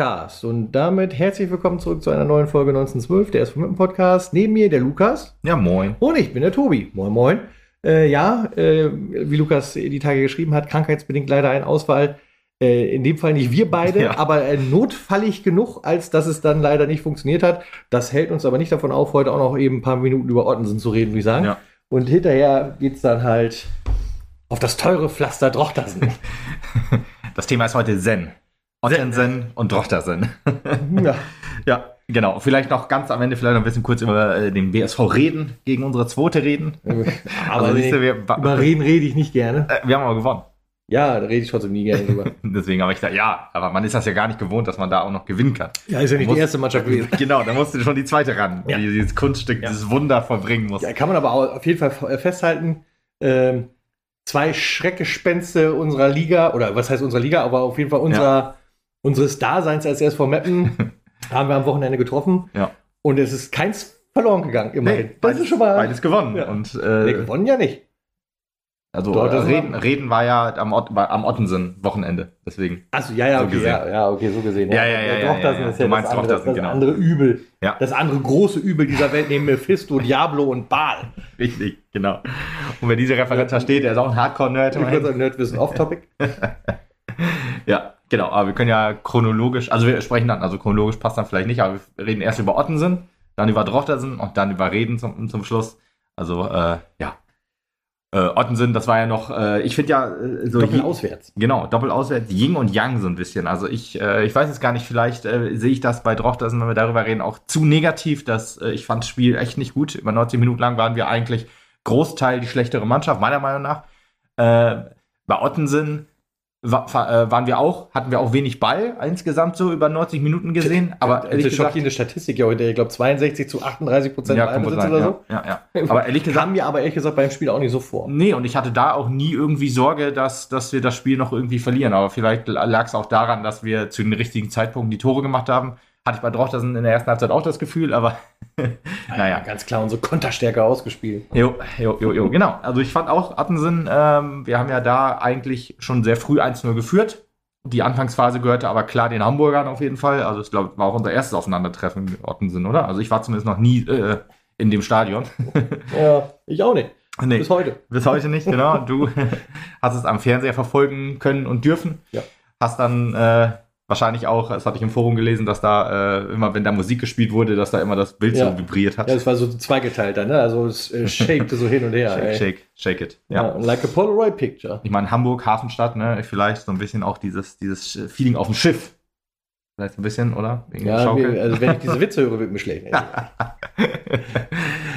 Podcast. Und damit herzlich willkommen zurück zu einer neuen Folge 1912, der ist vom Podcast. Neben mir der Lukas. Ja, moin. Und ich bin der Tobi. Moin, moin. Äh, ja, äh, wie Lukas die Tage geschrieben hat, krankheitsbedingt leider ein Ausfall. Äh, in dem Fall nicht wir beide, ja. aber äh, notfallig genug, als dass es dann leider nicht funktioniert hat. Das hält uns aber nicht davon auf, heute auch noch eben ein paar Minuten über Ottensen zu reden, würde ich sagen. Ja. Und hinterher geht es dann halt auf das teure Pflaster Drochtersen. Das Thema ist heute Zen. Ottensen und Drochtersen. ja. ja, genau. Vielleicht noch ganz am Ende vielleicht noch ein bisschen kurz über äh, den BSV reden, gegen unsere zweite reden. aber also, nee, du, wir, über reden rede ich nicht gerne. Äh, wir haben aber gewonnen. Ja, da rede ich trotzdem nie gerne drüber. Deswegen habe ich gedacht, ja, aber man ist das ja gar nicht gewohnt, dass man da auch noch gewinnen kann. Ja, ist ja nicht muss, die erste Mannschaft gewesen. Genau, da musste schon die zweite ran, ja. die dieses Kunststück, ja. dieses Wunder vollbringen muss. Ja, kann man aber auf jeden Fall festhalten, ähm, zwei Schreckgespenste unserer Liga, oder was heißt unserer Liga, aber auf jeden Fall unserer. Unseres Daseins als SV Meppen haben wir am Wochenende getroffen. Ja. Und es ist keins verloren gegangen, immerhin. Nee, das ist schon mal. Beides gewonnen. Ja. Und, äh, nee, gewonnen ja nicht. Also Dort, äh, Reden, Reden war ja am, Ot am Ottensen-Wochenende, deswegen. Achso, ja, ja, so okay, ja, ja, okay, so gesehen. Ja, ja, ja. ja, ja, ja, ja. Du meinst das, andere, das, das genau. andere Übel. Ja. Das andere große Übel dieser Welt neben Mephisto, Diablo und Baal. Richtig, genau. Und wenn dieser Referent da steht, der ist auch ein Hardcore-Nerd. Ich würde sagen, Nerdwissen off-topic. ja, genau. Aber wir können ja chronologisch, also wir sprechen dann, also chronologisch passt dann vielleicht nicht, aber wir reden erst über Ottensen, dann über Drochtersen und dann über Reden zum, zum Schluss. Also, äh, ja, äh, Ottensen, das war ja noch, äh, ich finde ja äh, so. Doppel auswärts. Genau, doppel auswärts, Ying und Yang so ein bisschen. Also ich, äh, ich weiß jetzt gar nicht, vielleicht äh, sehe ich das bei Drochtersen, wenn wir darüber reden, auch zu negativ, dass ich fand das Spiel echt nicht gut. Über 90 Minuten lang waren wir eigentlich Großteil die schlechtere Mannschaft, meiner Meinung nach. Bei Ottensen waren wir auch, hatten wir auch wenig Ball insgesamt so über 90 Minuten gesehen. Aber ehrlich gesagt, schockierende Statistik ja heute, ich glaube 62 zu 38 Prozent ja, Ballbesitz oder so. Ja, ja, ja. Aber ehrlich gesagt, kam mir aber ehrlich gesagt beim Spiel auch nicht so vor. Nee, und ich hatte da auch nie irgendwie Sorge, dass, dass wir das Spiel noch irgendwie verlieren. Aber vielleicht lag es auch daran, dass wir zu den richtigen Zeitpunkten die Tore gemacht haben. Hatte ich bei Drochtersen in der ersten Halbzeit auch das Gefühl, aber naja. Ganz klar unsere Konterstärke ausgespielt. Jo, jo, jo, jo, genau. Also ich fand auch Attensen, ähm, wir haben ja da eigentlich schon sehr früh 1-0 geführt. Die Anfangsphase gehörte aber klar den Hamburgern auf jeden Fall. Also ich glaube, war auch unser erstes Aufeinandertreffen mit Ottensen, oder? Also ich war zumindest noch nie äh, in dem Stadion. ja, ich auch nicht. Nee, bis heute. Bis heute nicht, genau. Du hast es am Fernseher verfolgen können und dürfen. Ja. Hast dann äh, wahrscheinlich auch, das hatte ich im Forum gelesen, dass da äh, immer, wenn da Musik gespielt wurde, dass da immer das Bild ja. so vibriert hat. Ja, es war so zweigeteilt dann, ne? Also es äh, shakte so hin und her. shake, ey. shake, shake it. Ja. ja. Like a Polaroid Picture. Ich meine, Hamburg, Hafenstadt, ne? Vielleicht so ein bisschen auch dieses, dieses Feeling auf dem Schiff. Vielleicht ein bisschen, oder? Wegen ja, also wenn ich diese Witze höre, wird mir schlecht.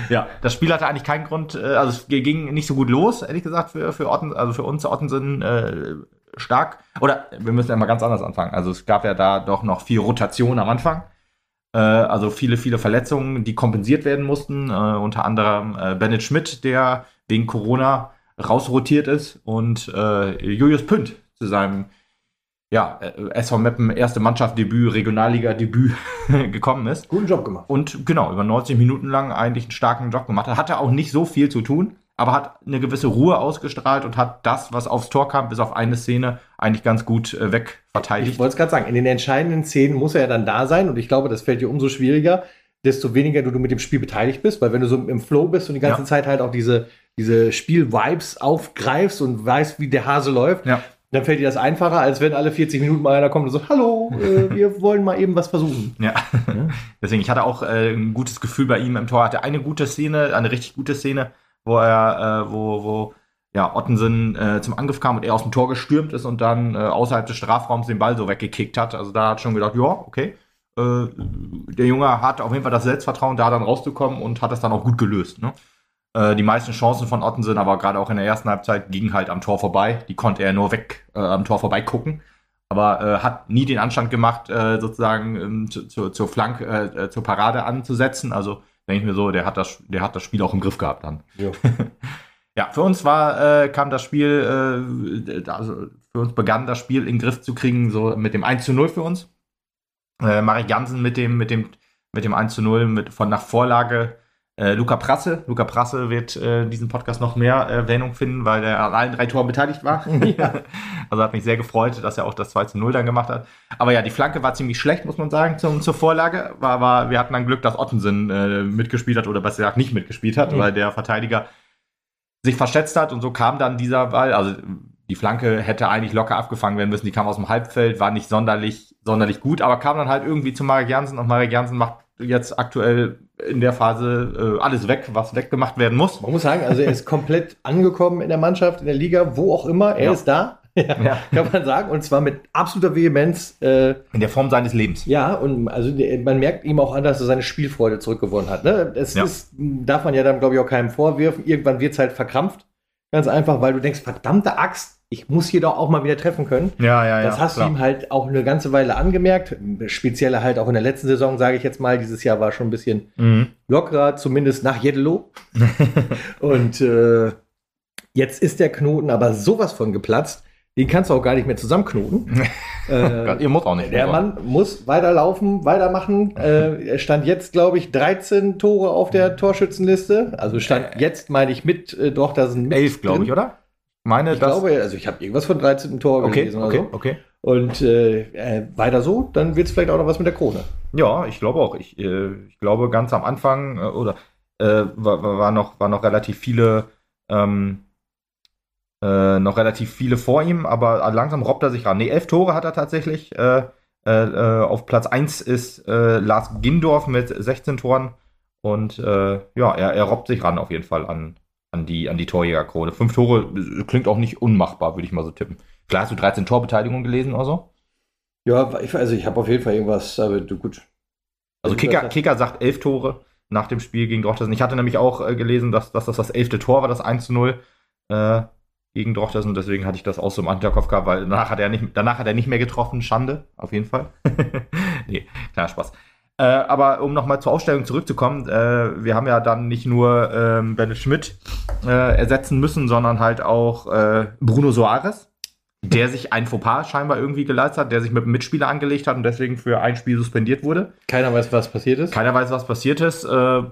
ja, das Spiel hatte eigentlich keinen Grund, äh, also es ging nicht so gut los, ehrlich gesagt, für, für Otten, also für uns Ottensen äh, stark. Oder wir müssen ja mal ganz anders anfangen. Also es gab ja da doch noch viel Rotation am Anfang. Äh, also viele, viele Verletzungen, die kompensiert werden mussten. Äh, unter anderem äh, Bennett Schmidt, der wegen Corona rausrotiert ist und äh, Julius Pünd zu seinem ja, äh, SV Meppen erste Mannschaftsdebüt, Regionalliga-Debüt gekommen ist. Guten Job gemacht. Und genau, über 90 Minuten lang eigentlich einen starken Job gemacht. Er hatte auch nicht so viel zu tun aber hat eine gewisse Ruhe ausgestrahlt und hat das, was aufs Tor kam, bis auf eine Szene, eigentlich ganz gut äh, wegverteidigt. Ich wollte es gerade sagen, in den entscheidenden Szenen muss er ja dann da sein und ich glaube, das fällt dir umso schwieriger, desto weniger du, du mit dem Spiel beteiligt bist, weil wenn du so im Flow bist und die ganze ja. Zeit halt auch diese, diese Spiel-Vibes aufgreifst und weißt, wie der Hase läuft, ja. dann fällt dir das einfacher, als wenn alle 40 Minuten mal einer kommt und so, hallo, äh, wir wollen mal eben was versuchen. Ja. ja. Deswegen, ich hatte auch äh, ein gutes Gefühl bei ihm im Tor, hatte eine gute Szene, eine richtig gute Szene, wo er, äh, wo, wo ja, Ottensen äh, zum Angriff kam und er aus dem Tor gestürmt ist und dann äh, außerhalb des Strafraums den Ball so weggekickt hat. Also da hat schon gedacht, ja, okay. Äh, der Junge hat auf jeden Fall das Selbstvertrauen, da dann rauszukommen und hat das dann auch gut gelöst. Ne? Äh, die meisten Chancen von Ottensen, aber gerade auch in der ersten Halbzeit, gingen halt am Tor vorbei. Die konnte er nur weg äh, am Tor vorbei gucken. Aber äh, hat nie den Anstand gemacht, äh, sozusagen ähm, zu, zu, zur Flank, äh, zur Parade anzusetzen. Also denke ich mir so, der hat das, der hat das Spiel auch im Griff gehabt dann. Ja, ja für uns war, äh, kam das Spiel, äh, also für uns begann das Spiel in den Griff zu kriegen, so mit dem 1 zu 0 für uns. Äh, Marek Jansen mit dem, mit dem, mit dem 1 zu 0 mit, von nach Vorlage Äh, Luca Prasse. Luca Prasse wird äh, diesen Podcast noch mehr Erwähnung finden, weil er an allen drei Toren beteiligt war. Ja. also hat mich sehr gefreut, dass er auch das 2 zu 0 dann gemacht hat. Aber ja, die Flanke war ziemlich schlecht, muss man sagen, zum, zur Vorlage. War, war, wir hatten dann Glück, dass Ottensen äh, mitgespielt hat oder besser gesagt nicht mitgespielt hat, mhm. weil der Verteidiger sich verschätzt hat und so kam dann dieser Ball. Also die Flanke hätte eigentlich locker abgefangen werden müssen. Die kam aus dem Halbfeld, war nicht sonderlich, sonderlich gut, aber kam dann halt irgendwie zu Marek Jansen und Marek Jansen macht jetzt aktuell in der Phase äh, alles weg, was weggemacht werden muss. Man muss sagen, also er ist komplett angekommen in der Mannschaft, in der Liga, wo auch immer. Er ja. ist da. Ja, ja. Kann man sagen. Und zwar mit absoluter Vehemenz. Äh, in der Form seines Lebens. Ja, und also man merkt ihm auch an, dass er seine Spielfreude zurückgewonnen hat. Ne? Es ja. ist, darf man ja dann, glaube ich, auch keinem vorwürfen. Irgendwann wird es halt verkrampft. Ganz einfach, weil du denkst, verdammte Axt, ich muss hier doch auch mal wieder treffen können. Ja, ja, ja. Das hast klar. du ihm halt auch eine ganze Weile angemerkt. Speziell halt auch in der letzten Saison, sage ich jetzt mal. Dieses Jahr war schon ein bisschen mhm. lockerer, zumindest nach Jeddelo. und äh, jetzt ist der Knoten aber sowas von geplatzt. Den kannst du auch gar nicht mehr zusammenknoten. äh, Ihr muss auch nicht. Der Mann muss weiterlaufen, weitermachen. äh, er stand jetzt, glaube ich, 13 Tore auf der Torschützenliste. Also stand jetzt, meine ich, mit, äh, doch, da sind elf, glaube ich, oder? Meine, ich glaube, also ich habe irgendwas von 13. Tor okay, gelesen okay, so. Okay. Und äh, äh, weiter so, dann wird es vielleicht auch noch was mit der Krone. Ja, ich glaube auch. Ich, äh, ich glaube, ganz am Anfang äh, oder äh, war, war, noch, war noch relativ viele ähm, äh, noch relativ viele vor ihm, aber langsam robbt er sich ran. Ne, elf Tore hat er tatsächlich. auf Platz 1 ist Lars Gindorf mit 16 Toren. Und ja, er, er robbt sich ran auf jeden Fall an, an die, an die Torjägerkrone. Fünf Tore klingt auch nicht unmachbar, würde ich mal so tippen. Klar, hast du 13 Torbeteiligungen gelesen oder so? Ja, also ich habe auf jeden Fall irgendwas, aber du gut. Also Kicker, Kicker sagt elf Tore nach dem Spiel gegen Drochtersen. Ich hatte nämlich auch äh, gelesen, dass, dass das das elfte Tor war, das 1 zu 0 äh, gegen Drochtersen. Und deswegen hatte ich das auch so im Hinterkopf gehabt, weil danach hat er nicht, danach hat er nicht mehr getroffen. Schande, auf jeden Fall. nee, kleiner Spaß. Äh, aber um nochmal zur Aufstellung zurückzukommen, äh, wir haben ja dann nicht nur ähm, Bennett Schmidt äh, ersetzen müssen, sondern halt auch äh, Bruno Soares, der sich ein Fauxpas scheinbar irgendwie geleistet hat, der sich mit einem Mitspieler angelegt hat und deswegen für ein Spiel suspendiert wurde. Keiner weiß, was passiert ist. Keiner weiß, was passiert ist. Äh,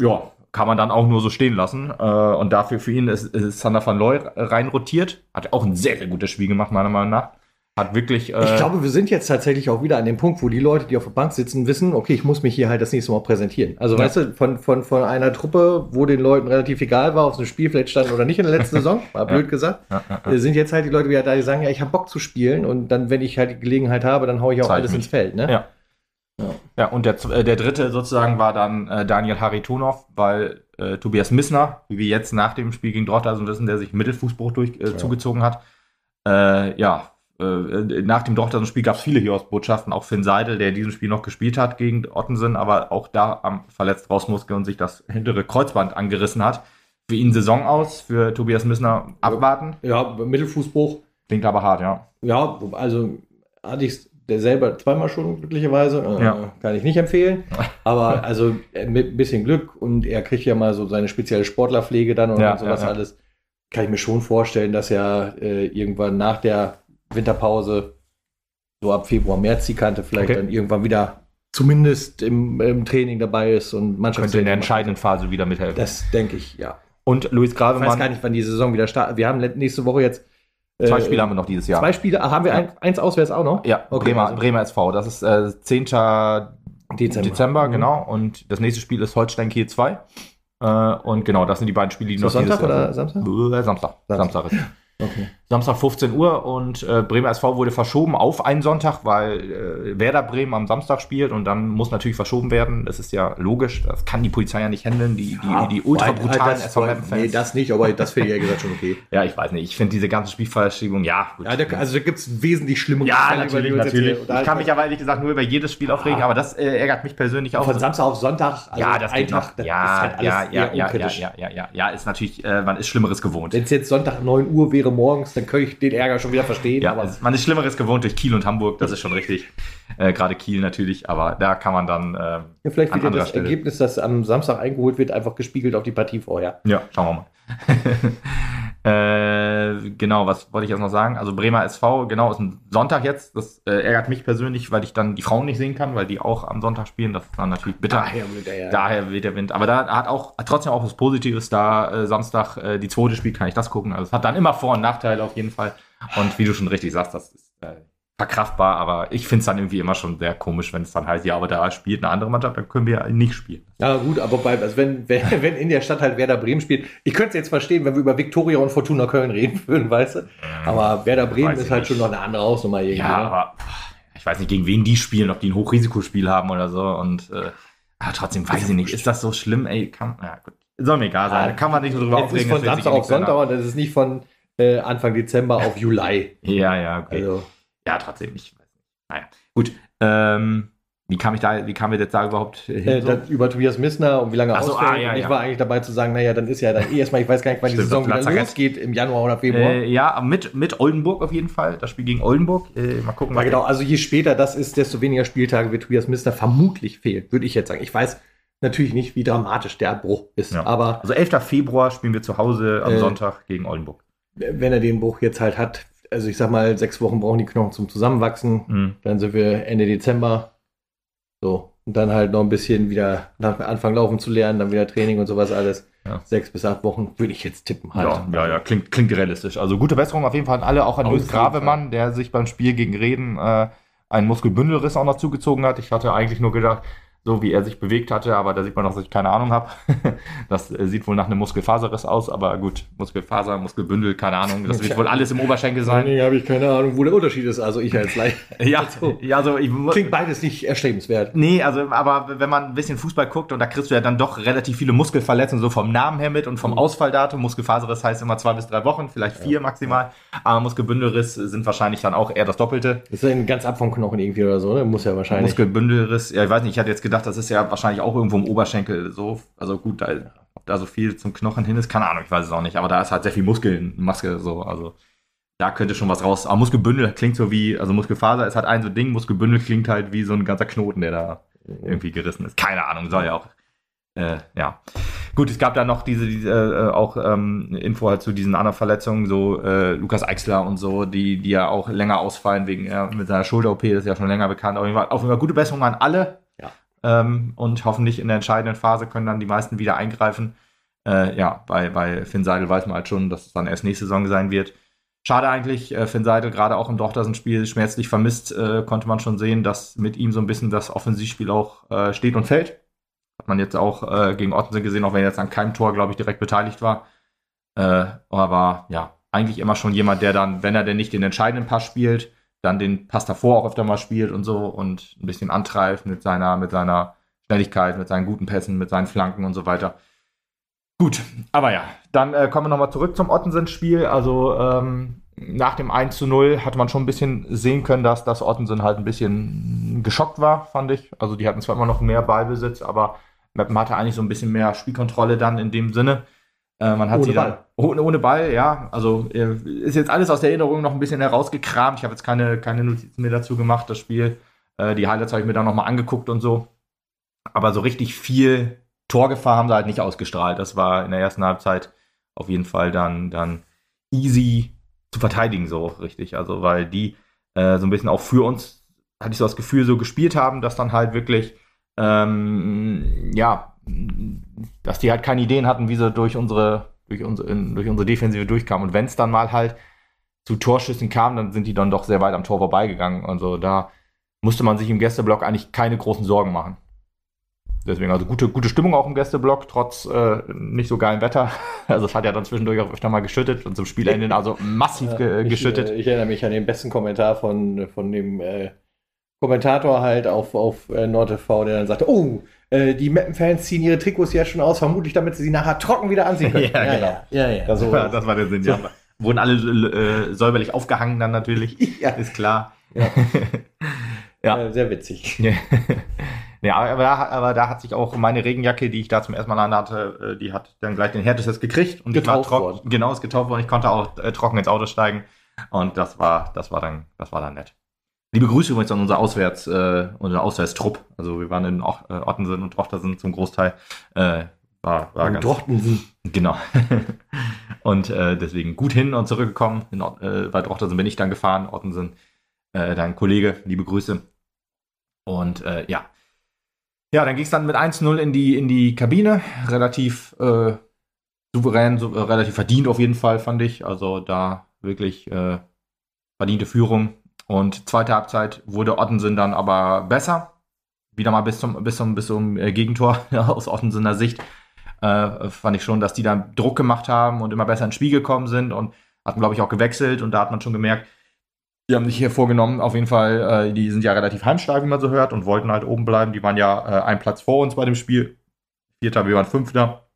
ja, kann man dann auch nur so stehen lassen. Äh, und dafür für ihn ist, ist Sander van Looy reinrotiert. Hat auch ein sehr, sehr gutes Spiel gemacht, meiner Meinung nach. Hat wirklich. Äh ich glaube, wir sind jetzt tatsächlich auch wieder an dem Punkt, wo die Leute, die auf der Bank sitzen, wissen, okay, ich muss mich hier halt das nächste Mal präsentieren. Also, ja. weißt du, von, von, von einer Truppe, wo den Leuten relativ egal war, ob es ein Spiel vielleicht stand oder nicht in der letzten Saison, war blöd ja. gesagt, ja, äh, sind jetzt halt die Leute wieder da, die sagen, ja, ich habe Bock zu spielen und dann, wenn ich halt die Gelegenheit habe, dann haue ich auch Zeig alles mich. ins Feld. Ne? Ja. Ja, und der, äh, der dritte sozusagen war dann äh, Daniel Haritonov, weil äh, Tobias Missner, wie wir jetzt nach dem Spiel gegen Dortmund wissen, der sich Mittelfußbruch durch, äh, zugezogen hat, äh, ja, äh, nach dem Dortmund-Spiel gab es viele Hiobsbotschaften, auch Finn Seidel, der in diesem Spiel noch gespielt hat gegen Ottensen, aber auch da am verletzt Rausmuskel und sich das hintere Kreuzband angerissen hat. Für ihn Saison aus, für Tobias Missner abwarten. Ja, Mittelfußbruch. Klingt aber hart, ja. Ja, also hatte ich der selber zweimal schon glücklicherweise. Äh, ja. Kann ich nicht empfehlen. Aber also äh, mit ein bisschen Glück und er kriegt ja mal so seine spezielle Sportlerpflege dann und, ja, sowas ja, alles. Kann ich mir schon vorstellen, dass er äh, irgendwann nach der Winterpause, so ab Februar, März die Kante vielleicht okay. dann irgendwann wieder zumindest im, im Training dabei ist und manchmal könnte in der entscheidenden Phase wieder mithelfen. Das denke ich, ja. Und Luis Gravemann. Ich weiß gar nicht, wann die Saison wieder startet. Wir haben nächste Woche jetzt Zwei äh, Spiele haben wir noch dieses Jahr. Zwei Spiele, ah, haben wir ja. ein, eins auswärts auch noch? Ja, okay, Bremer, also. Bremer SV. Das ist äh, 10. Dezember, Dezember mhm. genau. Und das nächste Spiel ist Holstein Kiel 2. Äh, und genau, das sind die beiden Spiele, die noch Sonntag oder Samstag? Samstag? Samstag. Samstag ist. Okay. Samstag 15 Uhr und äh, Bremer SV wurde verschoben auf einen Sonntag, weil äh, Werder Bremen am Samstag spielt und dann muss natürlich verschoben werden. Das ist ja logisch. Das kann die Polizei ja nicht handeln, die, die, ja, die ultra brutalen SVM-Fans. Nee, das nicht, aber das finde ich ja gesagt schon okay. ja, ich weiß nicht. Ich finde diese ganze Spielverschiebung, ja. Gut. ja da, also da gibt es wesentlich schlimmere Ja, natürlich, natürlich. Ich kann mich aber ehrlich gesagt nur über jedes Spiel aufregen, aber das äh, ärgert mich persönlich auch. Von Samstag auf Sonntag, also ja, das Tag, das ja, halt ja, ja, ja, ja, ja, ja, ja, ja, ist natürlich, äh, man ist Schlimmeres gewohnt. Wenn es jetzt Sonntag 9 Uhr wäre morgens, dann könnte ich den Ärger schon wieder verstehen. Ja, aber man ist Schlimmeres gewohnt durch Kiel und Hamburg, das ist schon richtig. Äh, Gerade Kiel natürlich, aber da kann man dann. Äh, ja, vielleicht wird ja das Stelle. Ergebnis, das am Samstag eingeholt wird, einfach gespiegelt auf die Partie vorher. Ja, schauen wir mal. Äh, genau, was wollte ich jetzt noch sagen? Also Bremer SV, genau, ist ein Sonntag jetzt. Das äh, ärgert mich persönlich, weil ich dann die Frauen nicht sehen kann, weil die auch am Sonntag spielen. Das ist dann natürlich bitter. Daher weht der, ja. Daher weht der Wind. Aber da hat auch trotzdem auch was Positives. Da äh, Samstag äh, die zweite spielt, kann ich das gucken. Also es hat dann immer Vor- und Nachteile auf jeden Fall. Und wie du schon richtig sagst, das ist äh, verkraftbar, aber ich finde es dann irgendwie immer schon sehr komisch, wenn es dann heißt, ja, aber da spielt eine andere Mannschaft, dann können wir nicht spielen. Ja, gut, aber bei, also wenn, wenn, wenn in der Stadt halt Werder Bremen spielt, ich könnte es jetzt verstehen, wenn wir über Viktoria und Fortuna Köln reden würden, weißt du? Aber Werder Bremen ist halt nicht. schon noch eine andere Hausnummer irgendwie. Ja, ne? aber ich weiß nicht, gegen wen die spielen, ob die ein Hochrisikospiel haben oder so und äh, aber trotzdem weiß ich nicht, ist das so schlimm, ey, kann, ja, gut. Soll mir egal sein, ja, kann man nicht so drüber aufregen. Das ist von Samstag auf Sonntag und das ist nicht von äh, Anfang Dezember auf Juli. ja, ja, okay. Also. Ja, trotzdem, ich naja, gut. Ähm, wie kam ich da, wie kam wir jetzt da überhaupt hin? Äh, so? über Tobias Missner und wie lange er so, ausfällt. Ah, ja, ich ja. war eigentlich dabei zu sagen, naja, dann ist ja dann eh erstmal, ich weiß gar nicht, wann Stimmt, die Saison wieder losgeht, im Januar oder Februar. Äh, ja, mit, mit Oldenburg auf jeden Fall. Das Spiel gegen Oldenburg. Äh, mal gucken. Ja, genau, also je später das ist, desto weniger Spieltage wird Tobias Missner vermutlich fehlen, würde ich jetzt sagen. Ich weiß natürlich nicht, wie dramatisch der Bruch ist, ja. aber. Also 11. Februar spielen wir zu Hause am äh, Sonntag gegen Oldenburg. Wenn er den Bruch jetzt halt hat, also ich sag mal, sechs Wochen brauchen die Knochen zum Zusammenwachsen. Mhm. Dann sind wir Ende Dezember. So. Und dann halt noch ein bisschen wieder nach Anfang laufen zu lernen, dann wieder Training und sowas alles. Ja. Sechs bis acht Wochen würde ich jetzt tippen halt. Ja, ja, ja, klingt, klingt realistisch. Also gute Besserung auf jeden Fall an alle, auch an Luis Gravemann, der sich beim Spiel gegen Reden äh, einen Muskelbündelriss auch noch zugezogen hat. Ich hatte eigentlich nur gedacht, so wie er sich bewegt hatte, aber da sieht man noch, dass ich keine Ahnung habe. das äh, sieht wohl nach einem Muskelfaserriss aus, aber gut, Muskelfaser, Muskelbündel, keine Ahnung. Das wird wohl alles im Oberschenkel sein. Nee, habe ich keine Ahnung, wo der Unterschied ist. Also ich als Leih. ja, ja, also ich klingt beides nicht erstrebenswert. Nee, also aber wenn man ein bisschen Fußball guckt und da kriegst du ja dann doch relativ viele Muskelverletzungen so vom Namen her mit und vom mhm. Ausfalldatum. Muskelfaserriss heißt immer zwei bis drei Wochen, vielleicht vier ja. maximal. Aber Muskelbündelriss sind wahrscheinlich dann auch eher das Doppelte. Das ist ja ganz ab vom Knochen irgendwie oder so, ne? Muss ja wahrscheinlich. Muskelbündelriss, ja, ich weiß nicht, ich hatte jetzt gedacht, das ist ja wahrscheinlich auch irgendwo im Oberschenkel so. Also gut, da, ob da so viel zum Knochen hin ist, keine Ahnung, ich weiß es auch nicht. Aber da ist halt sehr viel Muskelmaske so. Also da könnte schon was raus. Aber Muskelbündel klingt so wie, also Muskelfaser ist halt ein so Ding, Muskelbündel klingt halt wie so ein ganzer Knoten, der da irgendwie gerissen ist. Keine Ahnung, soll ja auch. Äh, ja. Gut, es gab da noch diese, diese äh, auch ähm, Info halt zu diesen anderen Verletzungen, so äh, Lukas Eichsler und so, die, die ja auch länger ausfallen wegen ja, mit seiner Schulter-OP, das ist ja schon länger bekannt. Auf jeden Fall, auf jeden Fall gute Besserung an alle. Ähm, und hoffentlich in der entscheidenden Phase können dann die meisten wieder eingreifen. Äh, ja, bei, bei Finn Seidel weiß man halt schon, dass es dann erst nächste Saison sein wird. Schade eigentlich, äh, Finn Seidel gerade auch im Dochtersen-Spiel schmerzlich vermisst, äh, konnte man schon sehen, dass mit ihm so ein bisschen das Offensivspiel auch äh, steht und fällt. Hat man jetzt auch äh, gegen Ottensen gesehen, auch wenn er jetzt an keinem Tor, glaube ich, direkt beteiligt war. Äh, aber ja, eigentlich immer schon jemand, der dann, wenn er denn nicht den entscheidenden Pass spielt, dann den Pass davor auch öfter mal spielt und so und ein bisschen antreibt mit seiner, mit seiner Schnelligkeit, mit seinen guten Pässen, mit seinen Flanken und so weiter. Gut, aber ja, dann äh, kommen wir nochmal zurück zum Ottensen-Spiel. Also ähm, nach dem 1 zu 0 hatte man schon ein bisschen sehen können, dass das Ottensen halt ein bisschen geschockt war, fand ich. Also die hatten zwar immer noch mehr Ballbesitz, aber Meppen hatte eigentlich so ein bisschen mehr Spielkontrolle dann in dem Sinne. Äh, man hat ohne sie Ball. Ohne, ohne Ball, ja. Also äh, ist jetzt alles aus der Erinnerung noch ein bisschen herausgekramt. Ich habe jetzt keine, keine Notizen mehr dazu gemacht, das Spiel. Äh, die Highlights habe ich mir dann nochmal angeguckt und so. Aber so richtig viel Torgefahr haben sie halt nicht ausgestrahlt. Das war in der ersten Halbzeit auf jeden Fall dann, dann easy zu verteidigen, so richtig. Also, weil die äh, so ein bisschen auch für uns, hatte ich so das Gefühl, so gespielt haben, dass dann halt wirklich, ähm, ja, dass die halt keine Ideen hatten, wie sie durch unsere, durch unsere, durch unsere Defensive durchkamen. Und wenn es dann mal halt zu Torschüssen kam, dann sind die dann doch sehr weit am Tor vorbeigegangen. Also da musste man sich im Gästeblock eigentlich keine großen Sorgen machen. Deswegen also gute, gute Stimmung auch im Gästeblock, trotz äh, nicht so geilen Wetter. Also es hat ja dann zwischendurch auch öfter mal geschüttet und zum Spielende also massiv ge geschüttet. Ich, äh, ich, erinnere mich an den besten Kommentar von, von dem äh, Kommentator halt auf, auf äh, NordTV, der dann sagte, oh, äh, die Mappen-Fans ziehen ihre Trikots ja schon aus, vermutlich damit sie sie nachher trocken wieder anziehen können. ja, ja, genau. ja, ja, Das, war, das war der Sinn, so. ja. Wurden alle äh, säuberlich aufgehangen dann natürlich, ja. ist klar. Ja. ja. Äh, sehr witzig. ja, aber da, aber da hat sich auch meine Regenjacke, die ich da zum ersten Mal an hatte, äh, die hat dann gleich den Härtestes gekriegt und getauft worden. Genau, ist getauft worden. Ich konnte auch äh, trocken ins Auto steigen und das war, das war dann, das war dann nett. Liebe Grüße übrigens an unser Auswärts, äh, unser Auswärtstrupp. Also wir waren in o äh, Ottensen und Tochtersen zum Großteil. Äh, war, war ganz. Drochtensen. Genau. und äh, deswegen gut hin und zurückgekommen. In, äh, bei Drochtensen bin ich dann gefahren. Ottensen, äh, dein Kollege, liebe Grüße. Und äh, ja. Ja, dann ging es dann mit 1-0 in die, in die Kabine. Relativ äh, souverän, so, äh, relativ verdient auf jeden Fall, fand ich. Also da wirklich äh, verdiente Führung. Und zweite Halbzeit wurde Ottensen dann aber besser. Wieder mal bis zum, bis zum, bis zum äh, Gegentor aus Ottensener Sicht. Äh, fand ich schon, dass die dann Druck gemacht haben und immer besser ins Spiel gekommen sind und hatten, glaube ich, auch gewechselt. Und da hat man schon gemerkt, die haben sich hier vorgenommen, auf jeden Fall, äh, die sind ja relativ heimstark, wie man so hört, und wollten halt oben bleiben. Die waren ja äh, ein Platz vor uns bei dem Spiel. Vierter, wir waren Fünfter.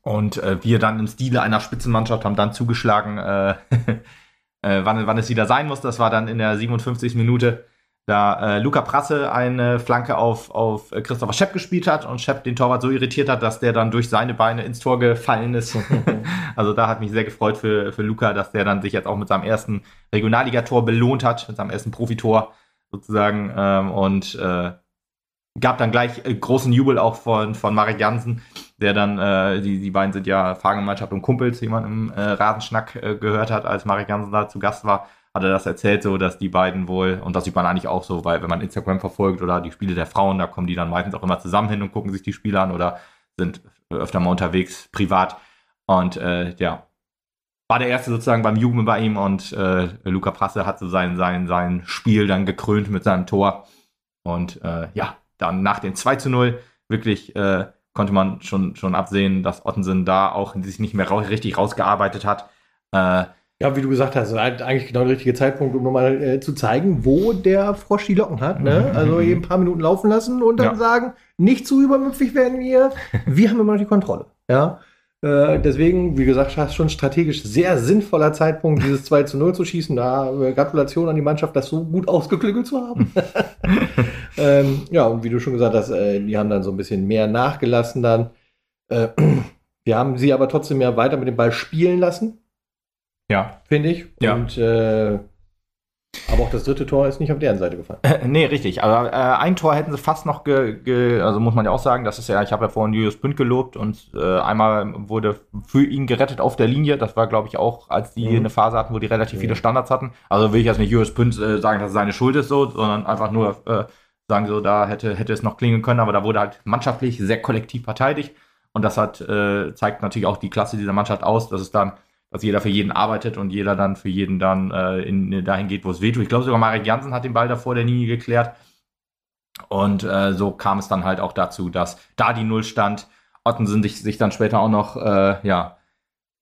Und äh, wir dann im Stile einer Spitzenmannschaft haben dann zugeschlagen, äh, wann, wann es wieder sein muss. Das war dann in der 57. Minute, da äh, Luca Prasse eine Flanke auf, auf Christopher Schepp gespielt hat und Schepp den Torwart so irritiert hat, dass der dann durch seine Beine ins Tor gefallen ist. also da hat mich sehr gefreut für, für Luca, dass der dann sich jetzt auch mit seinem ersten Regionalligator belohnt hat, mit seinem ersten Profitor sozusagen. Ähm, und äh, gab dann gleich äh, großen Jubel auch von, von Marek Jansen, der dann, äh, die, die beiden sind ja Fahrgemeinschaft und Kumpels, wie man im äh, Rasenschnack äh, gehört hat, als Marek Jansen da zu Gast war, hat er das erzählt, so dass die beiden wohl, und das sieht man eigentlich auch so, weil wenn man Instagram verfolgt oder die Spiele der Frauen, da kommen die dann meistens auch immer zusammen hin und gucken sich die Spiele an oder sind öfter mal unterwegs, privat. Und äh, ja, war der erste sozusagen beim Jubeln bei ihm und äh, Luca Prasse hat so sein, sein, sein Spiel dann gekrönt mit seinem Tor. Und äh, ja, dann nach dem 2 zu 0 wirklich äh, konnte man schon, schon absehen, dass Ottensen da auch sich nicht mehr ra richtig rausgearbeitet hat. Äh, ja, wie du gesagt hast, eigentlich genau der richtige Zeitpunkt, um nochmal äh, zu zeigen, wo der Frosch die Locken hat. Ne? Mhm. Also eben ein paar Minuten laufen lassen und dann ja. sagen, nicht zu übermüpfig werden wir, wir haben immer noch die Kontrolle. Ja. Äh, deswegen, wie gesagt, schon strategisch sehr sinnvoller Zeitpunkt, dieses 2 zu 0 zu schießen. Da äh, Gratulation an die Mannschaft, das so gut ausgeklügelt zu haben. ähm, ja, und wie du schon gesagt hast, äh, die haben dann so ein bisschen mehr nachgelassen dann. Äh, wir haben sie aber trotzdem ja weiter mit dem Ball spielen lassen. Ja. Finde ich. Ja. Und aber auch das dritte Tor ist nicht auf deren Seite gefallen. Äh, nee, richtig. Aber äh, ein Tor hätten sie fast noch, ge, ge, also muss man ja auch sagen, das ist ja, ich habe ja vorhin Julius Pünd gelobt und äh, einmal wurde für ihn gerettet auf der Linie. Das war, glaube ich, auch, als die mhm. eine Phase hatten, wo die relativ mhm. viele Standards hatten. Also will ich jetzt nicht Julius Pünd äh, sagen, dass es seine Schuld ist, so, sondern einfach nur äh, sagen, so, da hätte, hätte es noch klingen können, aber da wurde halt mannschaftlich sehr kollektiv verteidigt. Und das hat, äh, zeigt natürlich auch die Klasse dieser Mannschaft aus, dass es dann dass jeder für jeden arbeitet und jeder dann für jeden dann äh, in, dahin geht, wo es wehtut. Ich glaube sogar Marek Jansen hat den Ball davor der Linie geklärt. Und äh, so kam es dann halt auch dazu, dass da die Null stand. Ottensen sich, sich dann später auch noch äh, ja,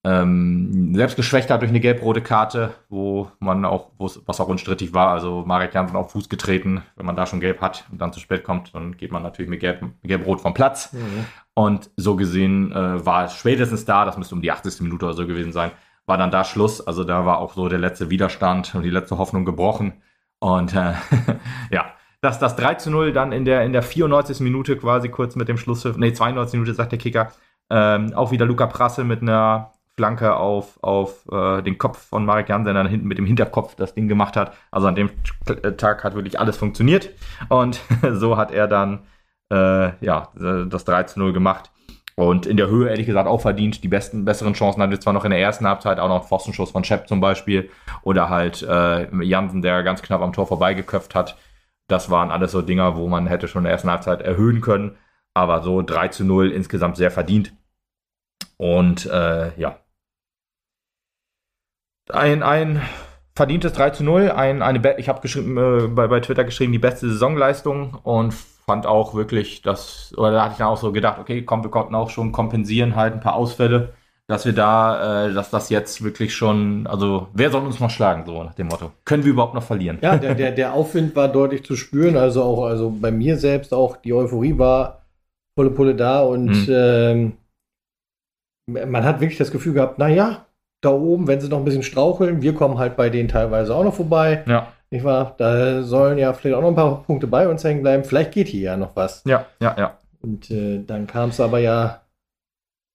ähm, selbst geschwächt hat durch eine gelb-rote Karte, wo man auch, was auch unstrittig war, also Marek Jansen auf Fuß getreten, wenn man da schon gelb hat und dann zu spät kommt, dann geht man natürlich mit gelb-rot gelb vom Platz. Mhm. Und so gesehen äh, war es spätestens da, das müsste um die 80. Minute oder so gewesen sein, war dann da Schluss. Also da war auch so der letzte Widerstand und die letzte Hoffnung gebrochen. Und äh, ja, dass das 3 zu 0 dann in der, in der 94. Minute quasi kurz mit dem Schlusspfiff, nee, 92. Minute sagt der Kicker, ähm, auch wieder Luca Prasse mit einer Flanke auf, auf äh, den Kopf von Marek Jansen, dann hinten mit dem Hinterkopf das Ding gemacht hat. Also an dem Tag hat wirklich alles funktioniert. Und so hat er dann äh, ja, das 3 zu 0 gemacht. Und in der Höhe, ehrlich gesagt, auch verdient. Die besten, besseren Chancen hatte zwar noch in der ersten Halbzeit, auch noch ein Pfostenschuss von Shep zum Beispiel. Oder halt äh, Jansen, der ganz knapp am Tor vorbeigeköpft hat. Das waren alles so Dinger, wo man hätte schon in der ersten Halbzeit erhöhen können. Aber so 3 zu 0 insgesamt sehr verdient. Und äh, ja, ein, ein verdientes 3 zu 0. Ein, eine ich habe äh, bei, bei Twitter geschrieben, die beste Saisonleistung und fand auch wirklich, dass, oder da hatte ich dann auch so gedacht, okay, komm, wir konnten auch schon kompensieren, halt ein paar Ausfälle, dass wir da, äh, dass das jetzt wirklich schon, also wer soll uns noch schlagen, so nach dem Motto. Können wir überhaupt noch verlieren? Ja, der, der, der Aufwind war deutlich zu spüren, also auch, also bei mir selbst auch, die Euphorie war volle Pulle da und mhm. ähm, man hat wirklich das Gefühl gehabt, naja, da oben, wenn sie noch ein bisschen straucheln, wir kommen halt bei denen teilweise auch noch vorbei. Ja. Nicht wahr? Da sollen ja vielleicht auch noch ein paar Punkte bei uns hängen bleiben. Vielleicht geht hier ja noch was. Ja, ja, ja. Und äh, dann kam es aber ja.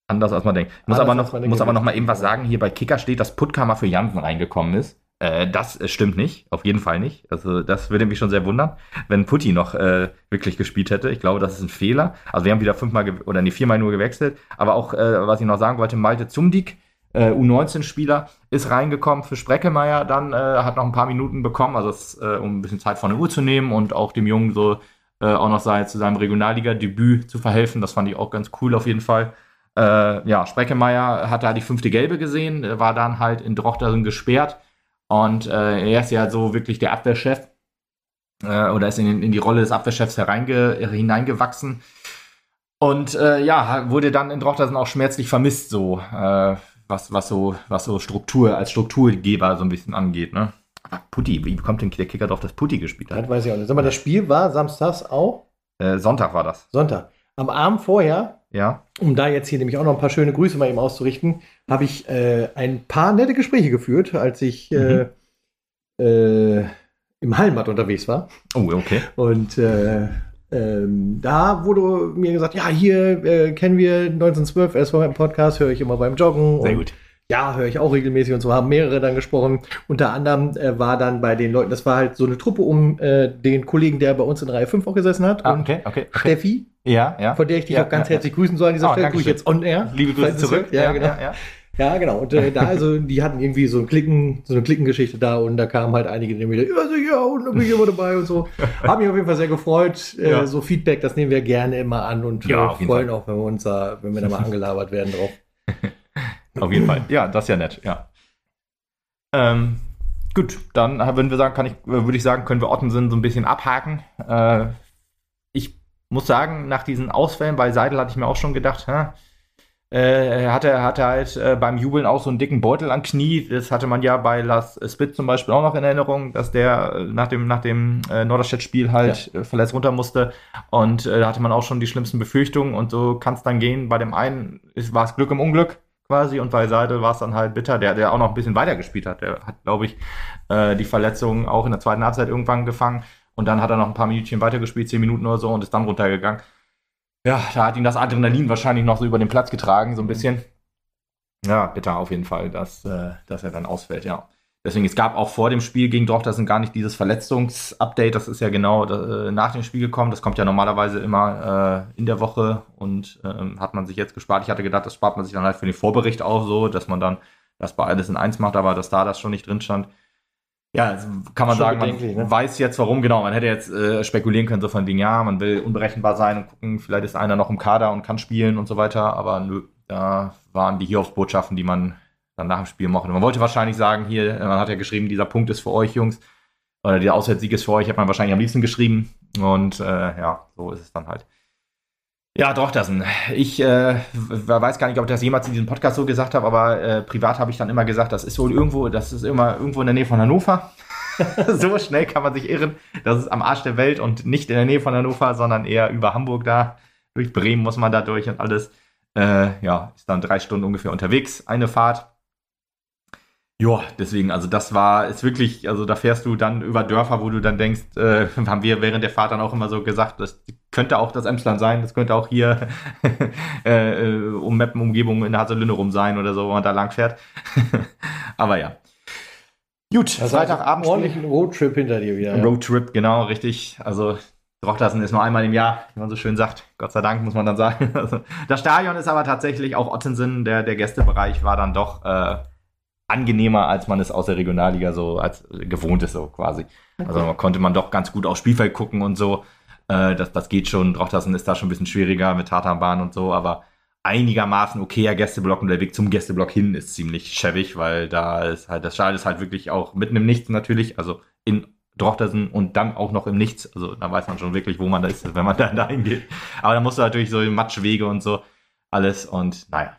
Anders als man denkt. Muss aber noch, muss aber noch mal eben was sagen. Hier bei Kicker steht, dass Puttkammer für Jansen reingekommen ist. Äh, das stimmt nicht, auf jeden Fall nicht. Also das würde mich schon sehr wundern, wenn Putti noch äh, wirklich gespielt hätte. Ich glaube, das ist ein Fehler. Also wir haben wieder fünfmal oder nee, viermal nur gewechselt. Aber auch, äh, was ich noch sagen wollte, Malte Zumdik, äh, U19-Spieler, ist reingekommen für Spreckelmeier, dann äh, hat noch ein paar Minuten bekommen, also das, äh, um ein bisschen Zeit von der Uhr zu nehmen und auch dem Jungen so äh, auch noch sei, zu seinem Regionalliga-Debüt zu verhelfen. Das fand ich auch ganz cool auf jeden Fall. Äh, ja, Spreckelmeier hat da die fünfte Gelbe gesehen, war dann halt in Drochteren gesperrt und äh, er ist ja so wirklich der Abwehrchef äh, oder ist in, in, die Rolle des Abwehrchefs hineingewachsen. Und äh, ja, wurde dann in Drochtersen auch schmerzlich vermisst, so äh, was, was so, was so Struktur als Strukturgeber so ein bisschen angeht, ne? Putti, wie kommt denn der Kicker drauf, dass Putti gespielt hat? Das weiß ich auch nicht. Sag mal, das Spiel war samstags auch? Äh, Sonntag war das. Sonntag. Am Abend vorher, ja. um da jetzt hier nämlich auch noch ein paar schöne Grüße mal eben auszurichten, habe ich äh, ein paar nette Gespräche geführt, als ich äh, mhm. äh, im Hallenbad unterwegs war. Oh, okay. Und äh, ähm, da wurde mir gesagt, ja, hier äh, kennen wir 1912 erst vor meinem Podcast, höre ich immer beim Joggen. Sehr gut ja, höre ich auch regelmäßig und so haben mehrere dann gesprochen. Unter anderem äh, war dann bei den Leuten, das war halt so eine Truppe um äh, den Kollegen, der bei uns in Reihe 5 auch gesessen hat. Ah, okay, okay. Steffi. Ja, ja. Von der ich dich ja, auch ganz ja, herzlich grüßen soll an dieser oh, Stelle. Grüße jetzt on air. Liebe Grüße zurück. Ja, genau. Ja, ja. genau. Und äh, da also, die hatten irgendwie so, ein Klicken, so eine Klickengeschichte da und da kamen halt einige, die wieder, ja, sicher, und da bin ich immer dabei und so. Haben mich auf jeden Fall sehr gefreut. Äh, so Feedback, das nehmen wir gerne immer an und ja, äh, freuen auch, wenn wir uns da, wenn wir da mal angelabert werden drauf. Auf jeden Fall. Ja, das ist ja nett, ja. Ähm, gut, dann würden wir sagen, kann ich, würde ich sagen, können wir Ottensen so ein bisschen abhaken. Äh, ich muss sagen, nach diesen Ausfällen bei Seidel hatte ich mir auch schon gedacht, hä, äh, er hatte, hatte halt äh, beim Jubeln auch so einen dicken Beutel am Knie. Das hatte man ja bei Las Spit zum Beispiel auch noch in Erinnerung, dass der äh, nach dem, nach dem äh, Norderstedt-Spiel halt ja. Äh, verletzt runter musste. Und äh, da hatte man auch schon die schlimmsten Befürchtungen. Und so kann es dann gehen. Bei dem einen war es Glück im Unglück quasi und bei Seidel war es dann halt bitter, der, der auch noch ein bisschen weiter gespielt hat. Der hat, glaube ich, äh, die Verletzung auch in der zweiten Halbzeit irgendwann gefangen und dann hat er noch ein paar Minütchen weitergespielt, zehn Minuten oder so und ist dann runtergegangen. Ja, da hat ihn das Adrenalin wahrscheinlich noch so über den Platz getragen, so ein bisschen. Ja, bitter auf jeden Fall, dass, äh, dass er dann ausfällt, ja. Deswegen, es gab auch vor dem Spiel gegen Dortmund gar nicht dieses Verletzungsupdate. Das ist ja genau äh, nach dem Spiel gekommen. Das kommt ja normalerweise immer äh, in der Woche und äh, hat man sich jetzt gespart. Ich hatte gedacht, das spart man sich dann halt für den Vorbericht auch so, dass man dann das bei alles in eins macht, aber dass da das schon nicht drin stand. Ja, also kann man schon sagen, man ne? weiß jetzt warum, genau. Man hätte jetzt äh, spekulieren können, so von Ding, ja, man will unberechenbar sein und gucken, vielleicht ist einer noch im Kader und kann spielen und so weiter, aber nö, da waren die Hiobsbotschaften, die man dann nach dem Spiel machen. Man wollte wahrscheinlich sagen, hier, man hat ja geschrieben, dieser Punkt ist für euch, Jungs. Oder der Auswärtssieg ist für euch, hat man wahrscheinlich am liebsten geschrieben. Und äh, ja, so ist es dann halt. Ja, doch, das. Ich äh, weiß gar nicht, ob ich das jemals in diesem Podcast so gesagt habe, aber äh, privat habe ich dann immer gesagt, das ist wohl irgendwo, das ist immer irgendwo in der Nähe von Hannover. so schnell kann man sich irren. Das ist am Arsch der Welt und nicht in der Nähe von Hannover, sondern eher über Hamburg da. Durch Bremen muss man da durch und alles. Äh, ja, ist dann drei Stunden ungefähr unterwegs, eine Fahrt. Ja, deswegen, also das war, ist wirklich, also da fährst du dann über Dörfer, wo du dann denkst, äh, haben wir während der Fahrt dann auch immer so gesagt, das könnte auch das Emsland sein, das könnte auch hier äh, äh, um Meppen-Umgebung in Haselünne rum sein oder so, wo man da lang fährt. Aber ja. Gut, also Freitagabend. Ordentlichen Roadtrip hinter dir wieder. Ja. Roadtrip, genau, richtig. Also Drochtersen ist nur einmal im Jahr, wie man so schön sagt. Gott sei Dank, muss man dann sagen. Also, das Stadion ist aber tatsächlich auch Ottensen, der, der Gästebereich war dann doch äh, angenehmer, als man es aus der Regionalliga so als gewohnt ist, so quasi. Okay. Also konnte man doch ganz gut aufs Spielfeld gucken und so. Äh, das, das geht schon. Drochtersen ist da schon ein bisschen schwieriger mit Tatanbahn und so, aber einigermaßen okayer Gästeblock und der Weg zum Gästeblock hin ist ziemlich schäbig, weil da ist halt, das Stadion ist halt wirklich auch mitten im Nichts natürlich, also in Drochtersen und dann auch noch im Nichts. Also da weiß man schon wirklich, wo man da ist, wenn man da dahin geht. Aber da musst du natürlich so Matschwege und so alles und naja.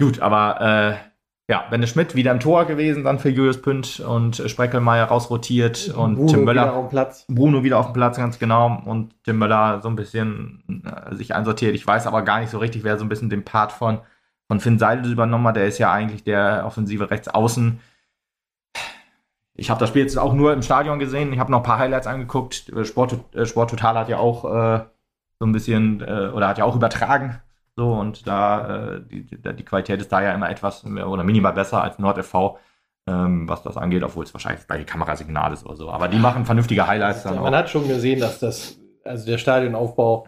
Gut, aber äh, ja, Benne Schmidt wieder im Tor gewesen, dann für Julius Pünd und Spreckelmeier rausrotiert und Bruno Tim Möller. Wieder auf dem Platz. Bruno wieder auf dem Platz, ganz genau. Und Tim Möller so ein bisschen äh, sich einsortiert. Ich weiß aber gar nicht so richtig, wer so ein bisschen den Part von, von Finn Seidel übernommen hat. Der ist ja eigentlich der offensive Rechtsaußen. Ich habe das Spiel jetzt auch nur im Stadion gesehen. Ich habe noch ein paar Highlights angeguckt. Sport, äh, Sport Total hat ja auch äh, so ein bisschen äh, oder hat ja auch übertragen so, und da, äh, die, die Qualität ist da ja immer etwas mehr oder minimal besser als NordFV. ähm, was das angeht, obwohl es wahrscheinlich bei Kamerasignal ist oder so. Aber die machen vernünftige Highlights dann. Ja, man auch. hat schon gesehen, dass das, also der Stadionaufbau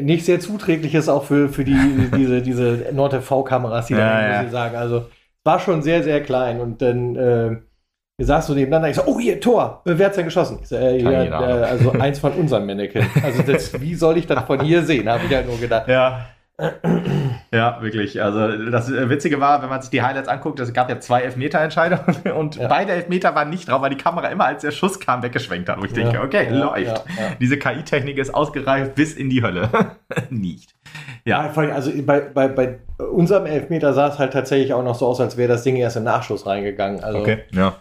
nicht sehr zuträglich ist, auch für, für die, diese, diese NordTV-Kameras, die ja, da ja. sagen. Also war schon sehr, sehr klein. Und dann äh, saß so nebeneinander, ich so, oh hier, Tor, wer hat's denn geschossen? Ich so, äh, ja, äh, also eins von unseren Mannequin. Also das, wie soll ich das von hier sehen, habe ich halt nur gedacht. Ja. Ja, wirklich. Also das Witzige war, wenn man sich die Highlights anguckt, es gab ja zwei Elfmeter-Entscheidungen und ja. beide Elfmeter waren nicht drauf, weil die Kamera immer, als der Schuss kam, weggeschwenkt hat. Wo ich ja. denke, okay, ja, läuft. Diese KI-Technik ist ausgereift bis in die Hölle. nicht. Ja, also bei, bei, bei unserem Elfmeter sah es halt tatsächlich auch noch so aus, als wäre das Ding erst im Nachschuss reingegangen. Also, okay, ja.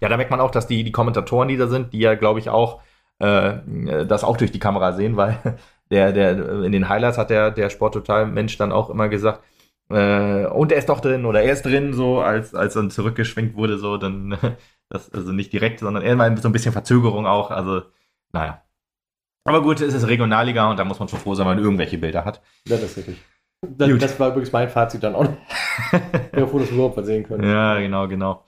Ja, da merkt man auch, dass die, die Kommentatoren, die da sind, die ja, glaube ich, auch äh, das auch durch die Kamera sehen, weil der, der, in den Highlights hat der, der Sporttotal-Mensch dann auch immer gesagt, äh, und er ist doch drin oder er ist drin, so als, als dann zurückgeschwenkt wurde, so, dann, das, also nicht direkt, sondern eher so ein bisschen Verzögerung auch, also, naja. Aber gut, es ist Regionalliga und da muss man schon froh sein, wenn man irgendwelche Bilder hat. Ja, das ist richtig. Das, das war übrigens mein Fazit dann auch. ja, froh, dass wir überhaupt was sehen können. Ja, genau, genau.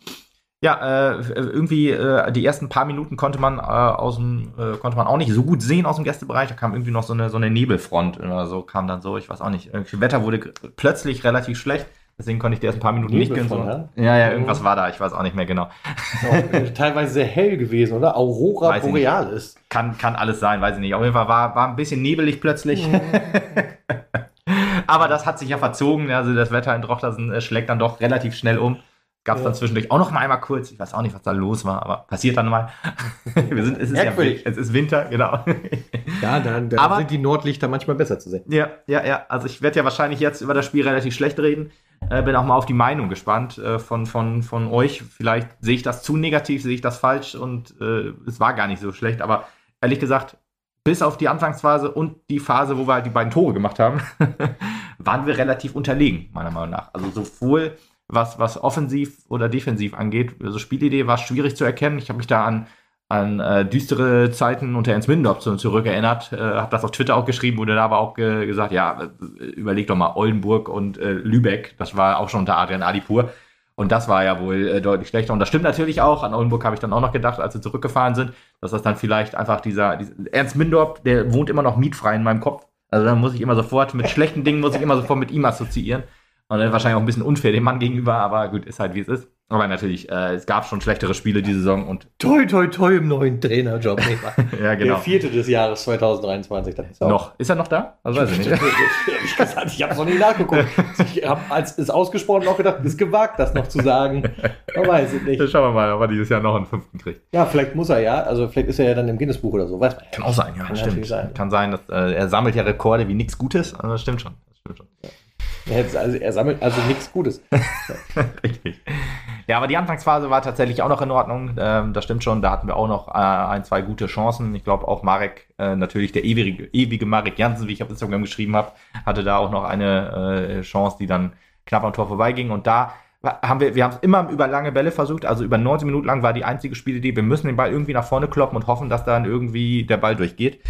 Ja, äh, irgendwie äh, die ersten paar Minuten konnte man äh, aus dem, äh, konnte man auch nicht so gut sehen aus dem Gästebereich. Da kam irgendwie noch so eine, so eine Nebelfront oder so, kam dann so, ich weiß auch nicht. Das Wetter wurde plötzlich relativ schlecht. Deswegen konnte ich die ersten paar Minuten nicht gehen. Ja? ja, ja, irgendwas war da, ich weiß auch nicht mehr genau. teilweise sehr hell gewesen, oder? Aurora weiß Borealis. Kann, kann alles sein, weiß ich nicht. Auf jeden Fall war, war ein bisschen nebelig plötzlich. Mhm. Aber das hat sich ja verzogen. Also das Wetter in Drochtersen äh, schlägt dann doch relativ schnell um. Gab es ja. dann zwischendurch auch noch mal einmal kurz. Ich weiß auch nicht, was da los war, aber passiert dann mal. Wir sind, es ist ja, es ist Winter, genau. Ja, dann, dann aber, sind die Nordlichter manchmal besser zu sehen. Ja, ja, ja. Also ich werde ja wahrscheinlich jetzt über das Spiel relativ schlecht reden. Äh, bin auch mal auf die Meinung gespannt äh, von, von, von euch. Vielleicht sehe ich das zu negativ, sehe ich das falsch und äh, es war gar nicht so schlecht. Aber ehrlich gesagt, bis auf die Anfangsphase und die Phase, wo wir halt die beiden Tore gemacht haben, waren wir relativ unterlegen, meiner Meinung nach. Also sowohl was, was offensiv oder defensiv angeht. Also Spielidee war schwierig zu erkennen. Ich habe mich da an, an äh, düstere Zeiten unter Ernst Mindorf zu, zurückerinnert. Äh, habe das auf Twitter auch geschrieben, wurde da aber auch ge gesagt, ja, äh, überleg doch mal Oldenburg und äh, Lübeck. Das war auch schon unter Adrian Adipur. Und das war ja wohl äh, deutlich schlechter. Und das stimmt natürlich auch. An Oldenburg habe ich dann auch noch gedacht, als sie zurückgefahren sind, dass das dann vielleicht einfach dieser, dieser Ernst Mindorf, der wohnt immer noch mietfrei in meinem Kopf. Also da muss ich immer sofort mit schlechten Dingen muss ich immer sofort mit ihm assoziieren. Und dann wahrscheinlich auch ein bisschen unfair dem Mann gegenüber, aber gut, ist halt wie es ist. Aber natürlich, äh, es gab schon schlechtere Spiele diese Saison und. Toi, toi, toi im neuen Trainerjob. ja, genau. Der vierte des Jahres 2023. Ist noch. Ist er noch da? Also weiß ich nicht. ich gesagt, ich habe noch nie nachgeguckt. Ich habe, als es ausgesprochen, auch gedacht, ist gewagt, das noch zu sagen. Man weiß es nicht. schauen wir mal, ob er dieses Jahr noch einen fünften kriegt. Ja, vielleicht muss er ja. Also vielleicht ist er ja dann im Guinness-Buch oder so. Weiß man. Kann auch sein, ja. Kann stimmt. Sein. Kann sein, dass äh, er sammelt ja Rekorde wie nichts Gutes. Also das stimmt schon. Das stimmt schon. Ja. Also er sammelt also nichts Gutes. Richtig. Ja, aber die Anfangsphase war tatsächlich auch noch in Ordnung. Ähm, das stimmt schon. Da hatten wir auch noch äh, ein, zwei gute Chancen. Ich glaube auch Marek, äh, natürlich der ewige, ewige Marek Jansen, wie ich auf Instagram geschrieben habe, hatte da auch noch eine äh, Chance, die dann knapp am Tor vorbeiging. Und da haben wir, wir haben es immer über lange Bälle versucht. Also über 90 Minuten lang war die einzige Spielidee, wir müssen den Ball irgendwie nach vorne kloppen und hoffen, dass dann irgendwie der Ball durchgeht.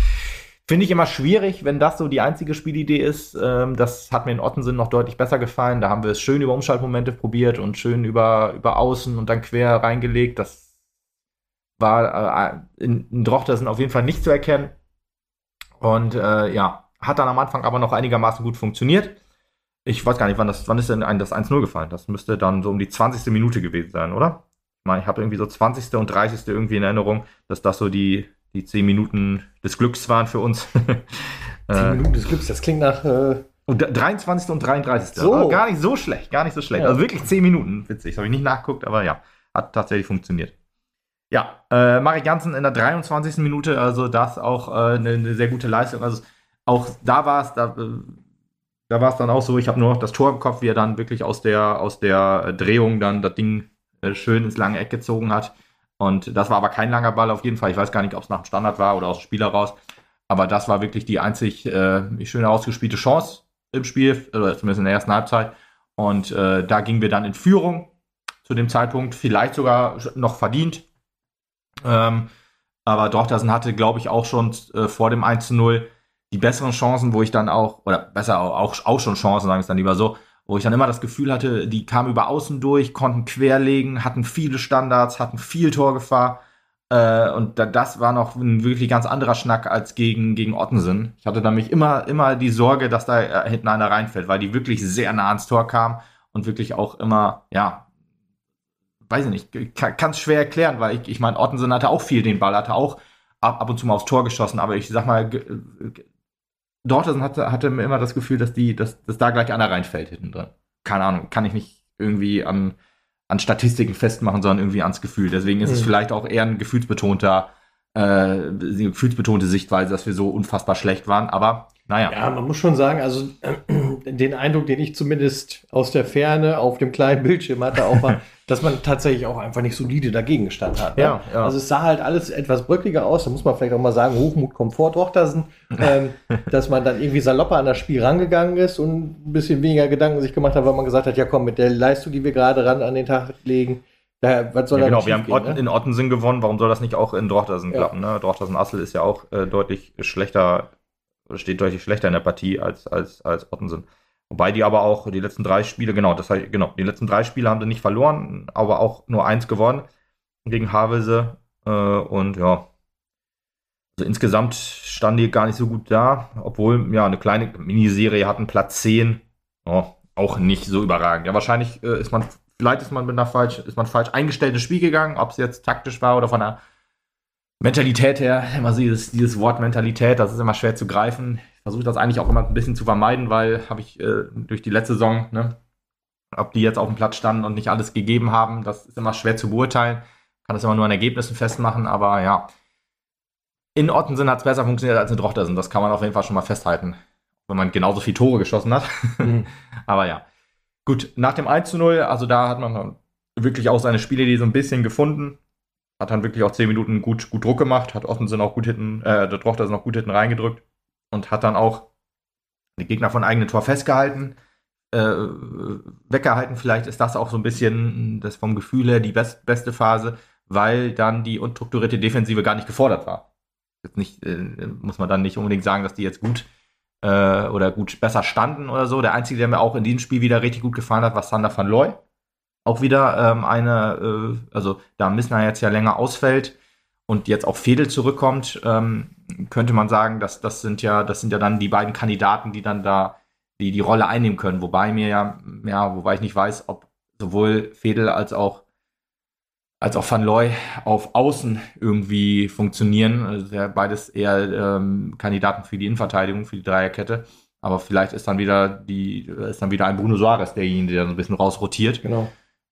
Finde ich immer schwierig, wenn das so die einzige Spielidee ist. Ähm, das hat mir in Ottensen noch deutlich besser gefallen. Da haben wir es schön über Umschaltmomente probiert und schön über, über Außen und dann quer reingelegt. Das war äh, in, in Drochtersen auf jeden Fall nicht zu erkennen. Und äh, ja, hat dann am Anfang aber noch einigermaßen gut funktioniert. Ich weiß gar nicht, wann, das, wann ist denn das 1-0 gefallen? Das müsste dann so um die 20. Minute gewesen sein, oder? Ich meine, ich habe irgendwie so 20. und 30. irgendwie in Erinnerung, dass das so die, die zehn Minuten des Glücks waren für uns. zehn Minuten des Glücks, das klingt nach. Äh und 23. und 33. So. Also gar nicht so schlecht, gar nicht so schlecht. Ja. Also wirklich zehn Minuten, witzig. Das habe ich nicht nachgeguckt, aber ja, hat tatsächlich funktioniert. Ja, äh, Marek Janssen in der 23. Minute, also das auch äh, eine, eine, sehr gute Leistung. Also auch da war es, da, äh, da war es dann auch so, ich habe nur noch das Tor im Kopf, wie er dann wirklich aus der, aus der Drehung dann das Ding äh, schön ins lange Eck gezogen hat. Und das war aber kein langer Ball auf jeden Fall. Ich weiß gar nicht, ob es nach dem Standard war oder aus dem Spiel heraus. Aber das war wirklich die einzig äh, schöne ausgespielte Chance im Spiel, oder zumindest in der ersten Halbzeit. Und äh, da gingen wir dann in Führung zu dem Zeitpunkt, vielleicht sogar noch verdient. Ähm, aber Dortasen hatte, glaube ich, auch schon äh, vor dem 1 0 die besseren Chancen, wo ich dann auch, oder besser auch, auch, auch schon Chancen, sagen wir es dann lieber so, wo ich dann immer das Gefühl hatte, die kamen über außen durch, konnten querlegen, hatten viele Standards, hatten viel Torgefahr. Äh, und da, das war noch ein wirklich ganz anderer Schnack als gegen, gegen Ottensen. Ich hatte nämlich immer, immer die Sorge, dass da äh, hinten einer reinfällt, weil die wirklich sehr nah ans Tor kam und wirklich auch immer, ja, weiß ich nicht, kann es schwer erklären, weil ich, ich meine, Ottensen hatte auch viel den Ball, hatte auch ab, ab und zu mal aufs Tor geschossen, aber ich sag mal, Dortmund hatte, hatte immer das Gefühl, dass die, dass, dass da gleich einer reinfällt hinten drin. Keine Ahnung, kann ich nicht irgendwie an, an Statistiken festmachen, sondern irgendwie ans Gefühl. Deswegen ist mhm. es vielleicht auch eher ein gefühlsbetonter, äh, gefühlsbetonte Sichtweise, dass wir so unfassbar schlecht waren. Aber naja. Ja, man muss schon sagen, also äh, den Eindruck, den ich zumindest aus der Ferne auf dem kleinen Bildschirm hatte, auch war, dass man tatsächlich auch einfach nicht solide dagegen gestanden hat. Ne? Ja, ja, Also es sah halt alles etwas bröckliger aus. Da muss man vielleicht auch mal sagen, Hochmut, Komfort, Rochtersen, ähm, dass man dann irgendwie salopper an das Spiel rangegangen ist und ein bisschen weniger Gedanken sich gemacht hat, weil man gesagt hat, ja komm, mit der Leistung, die wir gerade ran an den Tag legen, da, was soll ja, genau, wir haben gehen, ne? in Ottensen gewonnen, warum soll das nicht auch in Drochtersen ja. klappen? Ne? Drochtersen-Assel ist ja auch äh, deutlich schlechter, steht deutlich schlechter in der Partie als, als, als Ottensen. Wobei die aber auch die letzten drei Spiele, genau, das heißt, genau, die letzten drei Spiele haben sie nicht verloren, aber auch nur eins gewonnen gegen Havelse. Äh, und ja, also insgesamt standen die gar nicht so gut da, obwohl, ja, eine kleine Miniserie hatten, Platz 10. Oh, auch nicht so überragend. Ja, wahrscheinlich äh, ist man, vielleicht ist man mit einer falsch, ist man falsch eingestellt ins Spiel gegangen, ob es jetzt taktisch war oder von der Mentalität her, immer dieses, dieses Wort Mentalität, das ist immer schwer zu greifen versuche das eigentlich auch immer ein bisschen zu vermeiden, weil habe ich äh, durch die letzte Saison, ne, ob die jetzt auf dem Platz standen und nicht alles gegeben haben, das ist immer schwer zu beurteilen. Kann das immer nur an Ergebnissen festmachen, aber ja. In Ottensen hat es besser funktioniert als in Drochtersen. Das kann man auf jeden Fall schon mal festhalten. Wenn man genauso viele Tore geschossen hat. Mhm. aber ja. Gut, nach dem 1 zu 0, also da hat man wirklich auch seine Spiele, die so ein bisschen gefunden. Hat dann wirklich auch 10 Minuten gut, gut Druck gemacht, hat Ottensen auch gut hinten, äh, der Drochtersen auch gut hinten reingedrückt und hat dann auch die Gegner von eigenen Tor festgehalten, äh, weggehalten. Vielleicht ist das auch so ein bisschen das vom Gefühl her die best, beste Phase, weil dann die unstrukturierte Defensive gar nicht gefordert war. Jetzt nicht, äh, muss man dann nicht unbedingt sagen, dass die jetzt gut äh, oder gut besser standen oder so. Der einzige, der mir auch in diesem Spiel wieder richtig gut gefallen hat, war Sander van Looy. Auch wieder ähm, eine, äh, also da Missner jetzt ja länger ausfällt, und jetzt auch Fedel zurückkommt, ähm, könnte man sagen, dass das sind ja, das sind ja dann die beiden Kandidaten, die dann da die, die Rolle einnehmen können. Wobei mir ja, ja, wobei ich nicht weiß, ob sowohl Fedel als auch als auch Van Looy auf Außen irgendwie funktionieren. Also beides eher ähm, Kandidaten für die Innenverteidigung, für die Dreierkette. Aber vielleicht ist dann wieder die, ist dann wieder ein Bruno Soares derjenige, der so ein bisschen rausrotiert. Genau.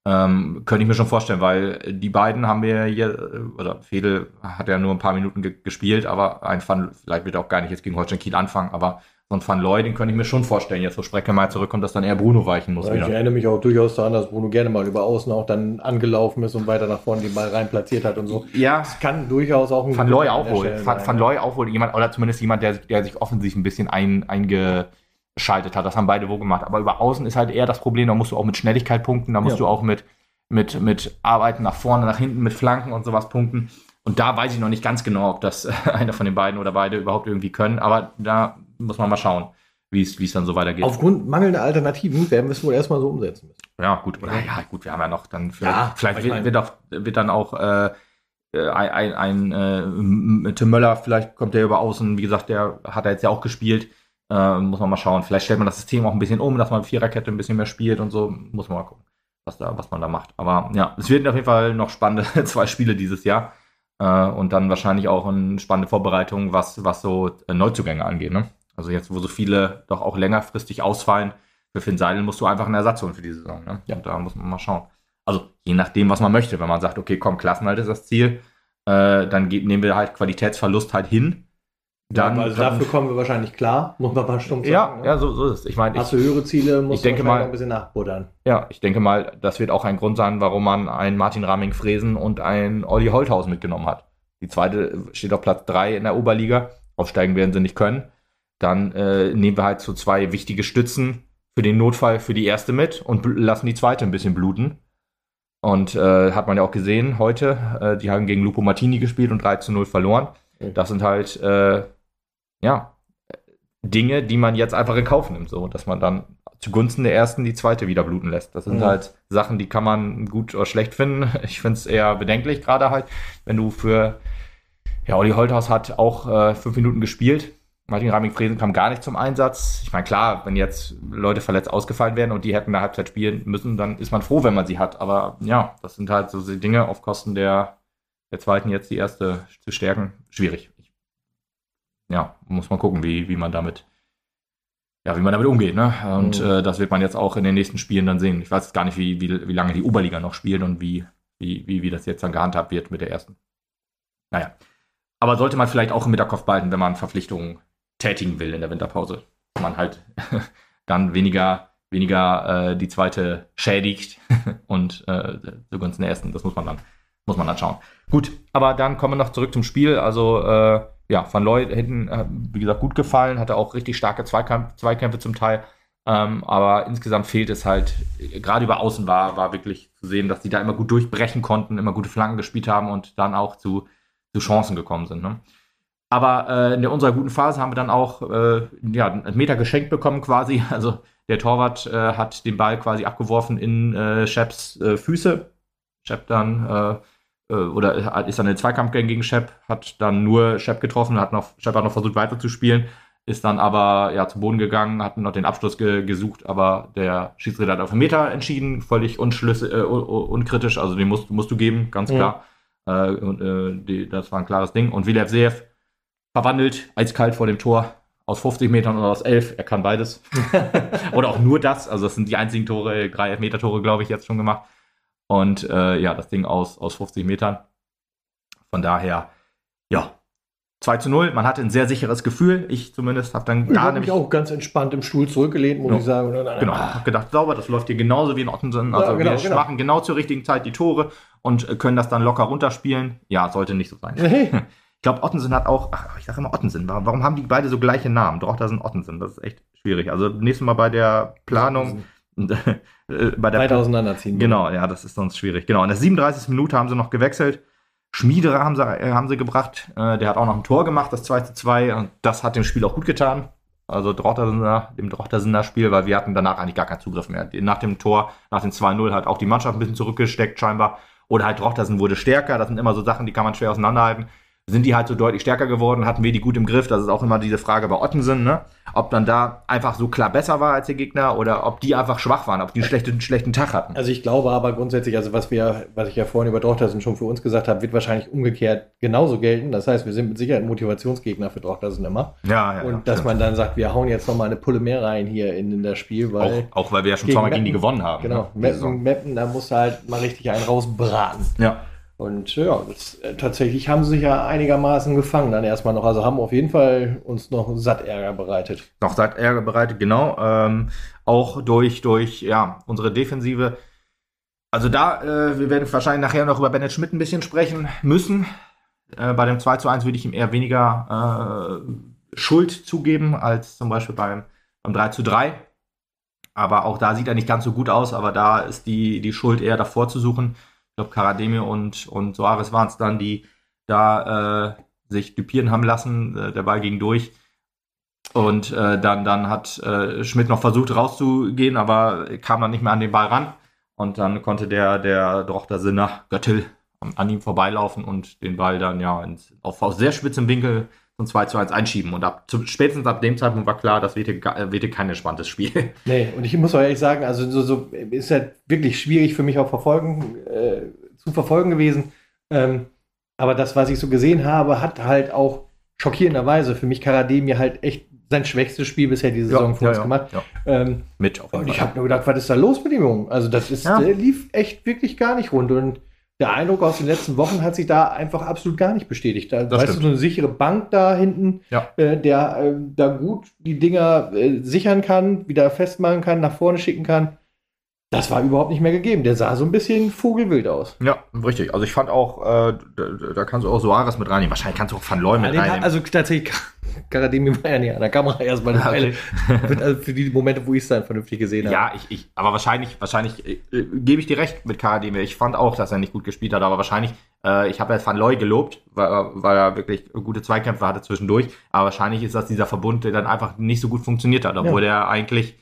Ähm, könnte ich mir schon vorstellen, weil die beiden haben wir hier, oder Fedel hat ja nur ein paar Minuten ge gespielt, aber ein Van, vielleicht wird er auch gar nicht jetzt gegen Holstein Kiel anfangen, aber so ein Van Looy, den könnte ich mir schon vorstellen, jetzt wo Sprecke mal zurückkommt, dass dann eher Bruno weichen muss. Ja, ich erinnere mich auch durchaus daran, dass Bruno gerne mal über Außen auch dann angelaufen ist und weiter nach vorne den Ball rein platziert hat und so. Ja. Das kann durchaus auch ein Van Looy auch wohl. Van, Van Looy auch wohl jemand, oder zumindest jemand, der, der sich offensichtlich ein bisschen ein, einge schaltet hat. Das haben beide wohl gemacht. Aber über Außen ist halt eher das Problem, da musst du auch mit Schnelligkeit punkten, da musst ja. du auch mit, mit, mit Arbeiten nach vorne, nach hinten, mit Flanken und sowas punkten. Und da weiß ich noch nicht ganz genau, ob das einer von den beiden oder beide überhaupt irgendwie können. Aber da muss man mal schauen, wie es dann so weitergeht. Aufgrund mangelnder Alternativen werden wir es wohl erstmal so umsetzen müssen. Ja, gut. Oder, ja, gut, wir haben ja noch dann vielleicht, ja, vielleicht wird, wird, auch, wird, dann auch äh, ein, ein, ein äh, Tim Möller, vielleicht kommt der über außen, wie gesagt, der hat er jetzt ja auch gespielt. Äh, muss man mal schauen. Vielleicht stellt man das System auch ein bisschen um, dass man Viererkette ein bisschen mehr spielt und so. Muss man mal gucken was, da, was man da macht. Aber ja, es werden auf jeden Fall noch spannende zwei Spiele dieses Jahr. Äh, und dann wahrscheinlich auch eine spannende Vorbereitung, was, was so äh, Neuzugänge angeht. Ne? Also jetzt, wo so viele doch auch längerfristig ausfallen, für Finn Seidel musst du einfach einen Ersatz holen für die Saison. Ne? Ja. Und da muss man mal schauen. Also je nachdem, was man möchte. Wenn man sagt, okay, komm, Klassenhalt ist das Ziel, äh, dann geht, nehmen wir halt Qualitätsverlust halt hin. Dann, ja, also dann, dafür kommen wir wahrscheinlich klar, muss man mal stumm sagen. Ja, ne? ja so, so ist es. Ich meine, hast du höhere Ziele, musst ich denke mal, ein bisschen nachbuddern. Ja, ich denke mal, das wird auch ein Grund sein, warum man einen Martin Raming-Fresen und einen Olli Holthausen mitgenommen hat. Die zweite steht auf Platz 3 in der Oberliga. Aufsteigen werden sie nicht können. Dann äh, nehmen wir halt so zwei wichtige Stützen für den Notfall für die erste mit und lassen die zweite ein bisschen bluten. Und äh, hat man ja auch gesehen heute, äh, die haben gegen Lupo Martini gespielt und 3 zu 0 verloren. Das sind halt äh, ja, Dinge, die man jetzt einfach in Kauf nimmt, so dass man dann zugunsten der ersten die zweite wieder bluten lässt. Das sind mhm. halt Sachen, die kann man gut oder schlecht finden. Ich finde es eher bedenklich, gerade halt, wenn du für, ja, Olli Holthaus hat auch äh, fünf Minuten gespielt. Martin Ramig-Fresen kam gar nicht zum Einsatz. Ich meine, klar, wenn jetzt Leute verletzt ausgefallen wären und die hätten eine Halbzeit spielen müssen, dann ist man froh, wenn man sie hat. Aber ja, das sind halt so Dinge auf Kosten der, der zweiten jetzt die erste zu stärken. Schwierig. Ja, muss man gucken, wie, wie man damit ja, wie man damit umgeht. Ne? Und mhm. äh, das wird man jetzt auch in den nächsten Spielen dann sehen. Ich weiß gar nicht, wie, wie, wie lange die Oberliga noch spielt und wie, wie, wie, wie das jetzt dann gehandhabt wird mit der ersten. Naja. Aber sollte man vielleicht auch im Hinterkopf behalten, wenn man Verpflichtungen tätigen will in der Winterpause. Dass man halt dann weniger, weniger äh, die zweite schädigt und äh, zugunsten der ersten. Das muss man dann, muss man dann schauen. Gut, aber dann kommen wir noch zurück zum Spiel. Also äh, ja, Van Looy hinten, äh, wie gesagt, gut gefallen, hatte auch richtig starke Zweikampf, Zweikämpfe zum Teil. Ähm, aber insgesamt fehlt es halt, gerade über Außen war, war wirklich zu sehen, dass die da immer gut durchbrechen konnten, immer gute Flanken gespielt haben und dann auch zu, zu Chancen gekommen sind. Ne? Aber äh, in unserer guten Phase haben wir dann auch äh, ja, einen Meter geschenkt bekommen quasi. Also der Torwart äh, hat den Ball quasi abgeworfen in äh, Sheps äh, Füße. Shep dann äh, oder ist dann in den Zweikampf gegen Shep, hat dann nur Shep getroffen, hat noch, Shep hat noch versucht weiterzuspielen, ist dann aber ja zu Boden gegangen, hat noch den Abschluss ge gesucht, aber der Schiedsrichter hat auf einen Meter entschieden, völlig unschlüssig, äh, unkritisch, also den musst, musst du geben, ganz klar. Ja. Äh, und, äh, die, das war ein klares Ding. Und Vilep Seev verwandelt, eiskalt vor dem Tor, aus 50 Metern oder aus 11, er kann beides. oder auch nur das, also das sind die einzigen Tore, drei Elfmeter-Tore, glaube ich, jetzt schon gemacht. Und äh, ja, das Ding aus, aus 50 Metern. Von daher, ja, 2 zu 0. Man hatte ein sehr sicheres Gefühl. Ich zumindest habe dann gar nicht. Ich auch ganz entspannt im Stuhl zurückgelehnt, muss no. ich sagen. genau, ich habe gedacht, sauber, das läuft hier genauso wie in Ottensen. Also ja, genau, wir genau. machen genau zur richtigen Zeit die Tore und äh, können das dann locker runterspielen. Ja, sollte nicht so sein. Hey. Ich glaube, Ottensen hat auch, ach, ich sage immer Ottensen. Warum haben die beide so gleiche Namen? Doch, da sind Ottensen. Das ist echt schwierig. Also nächstes Mal bei der Planung. Äh, bei der Weiter auseinanderziehen. Genau, ja, das ist sonst schwierig. Genau, in der 37. Minute haben sie noch gewechselt. Schmiederer haben sie, äh, haben sie gebracht. Äh, der hat auch noch ein Tor gemacht, das 2 zu 2. Und das hat dem Spiel auch gut getan. Also Drochtersener, dem Drochtersener Spiel, weil wir hatten danach eigentlich gar keinen Zugriff mehr. Nach dem Tor, nach dem 2-0 hat auch die Mannschaft ein bisschen zurückgesteckt scheinbar. Oder halt Drochtersen wurde stärker. Das sind immer so Sachen, die kann man schwer auseinanderhalten sind die halt so deutlich stärker geworden, hatten wir die gut im Griff. Das ist auch immer diese Frage bei Ottensen, ne? Ob dann da einfach so klar besser war als der Gegner oder ob die einfach schwach waren, ob die einen schlechten, schlechten Tag hatten. Also ich glaube aber grundsätzlich, also was wir, was ich ja vorhin über Drochtersen schon für uns gesagt habe, wird wahrscheinlich umgekehrt genauso gelten. Das heißt, wir sind mit Sicherheit Motivationsgegner für Drochtersen immer. Ja, ja. Und ja, dass stimmt. man dann sagt, wir hauen jetzt nochmal eine Pulle mehr rein hier in, in das Spiel, weil. Auch, auch weil wir ja schon zweimal gegen die gewonnen haben. Genau. Ne? Meppen, Meppen, da musst du halt mal richtig einen rausbraten. Ja. Und ja, das, äh, tatsächlich haben sie sich ja einigermaßen gefangen dann erstmal noch. Also haben auf jeden Fall uns noch satt Ärger bereitet. Noch satt Ärger bereitet, genau. Ähm, auch durch, durch ja, unsere Defensive. Also da, äh, wir werden wahrscheinlich nachher noch über Bennett Schmidt ein bisschen sprechen müssen. Äh, bei dem 2 zu 1 würde ich ihm eher weniger äh, Schuld zugeben als zum Beispiel beim, beim 3 zu 3. Aber auch da sieht er nicht ganz so gut aus, aber da ist die, die Schuld eher davor zu suchen ich glaube, Karademir und, und Soares waren es dann, die da äh, sich dupieren haben lassen. Äh, der Ball ging durch. Und äh, dann, dann hat äh, Schmidt noch versucht rauszugehen, aber kam dann nicht mehr an den Ball ran. Und dann konnte der, der Drochter Sinner Göttel an ihm vorbeilaufen und den Ball dann ja ins, auf, auf sehr spitzem Winkel zum 2 zu 1 einschieben. Und ab, zu, spätestens ab dem Zeitpunkt war klar, das wird, äh, wird kein entspanntes Spiel. Nee, und ich muss auch ehrlich sagen, also so, so ist ja wirklich schwierig für mich auch verfolgen, äh, zu verfolgen gewesen. Ähm, aber das, was ich so gesehen habe, hat halt auch schockierenderweise für mich Karademir halt echt sein schwächstes Spiel bisher diese Saison ja, für uns ja, gemacht. Ja. Ähm, mit auf Und ich habe nur gedacht, was ist da los mit dem Jungen? Also das ist, der lief echt wirklich gar nicht rund. Und der Eindruck aus den letzten Wochen hat sich da einfach absolut gar nicht bestätigt. Da das weißt stimmt. du, so eine sichere Bank da hinten, ja. äh, der äh, da gut die Dinger äh, sichern kann, wieder festmachen kann, nach vorne schicken kann. Das war überhaupt nicht mehr gegeben. Der sah so ein bisschen vogelwild aus. Ja, richtig. Also ich fand auch, äh, da, da, kannst du auch Soares mit reinnehmen. Wahrscheinlich kannst du auch Van Looy mit reinnehmen. Also tatsächlich, Karademi war ja nicht an der Kamera erstmal eine Weile. Okay. also für die Momente, wo ich es dann vernünftig gesehen habe. Ja, ich, ich, aber wahrscheinlich, wahrscheinlich äh, gebe ich dir recht mit Karademi. Ich fand auch, dass er nicht gut gespielt hat, aber wahrscheinlich, äh, ich habe ja Van Looy gelobt, weil, weil er wirklich gute Zweikämpfe hatte zwischendurch. Aber wahrscheinlich ist das dieser Verbund, der dann einfach nicht so gut funktioniert hat, obwohl ja. der eigentlich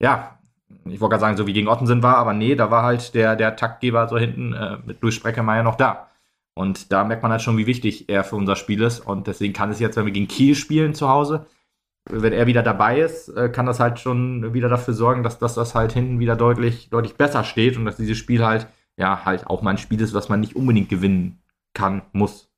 ja, ich wollte gerade sagen, so wie gegen Ottensen war, aber nee, da war halt der, der Taktgeber so hinten äh, mit Luis Spreckermeier noch da. Und da merkt man halt schon, wie wichtig er für unser Spiel ist. Und deswegen kann es jetzt, wenn wir gegen Kiel spielen zu Hause, wenn er wieder dabei ist, äh, kann das halt schon wieder dafür sorgen, dass, dass das halt hinten wieder deutlich, deutlich besser steht und dass dieses Spiel halt, ja, halt auch mal ein Spiel ist, was man nicht unbedingt gewinnen kann, muss.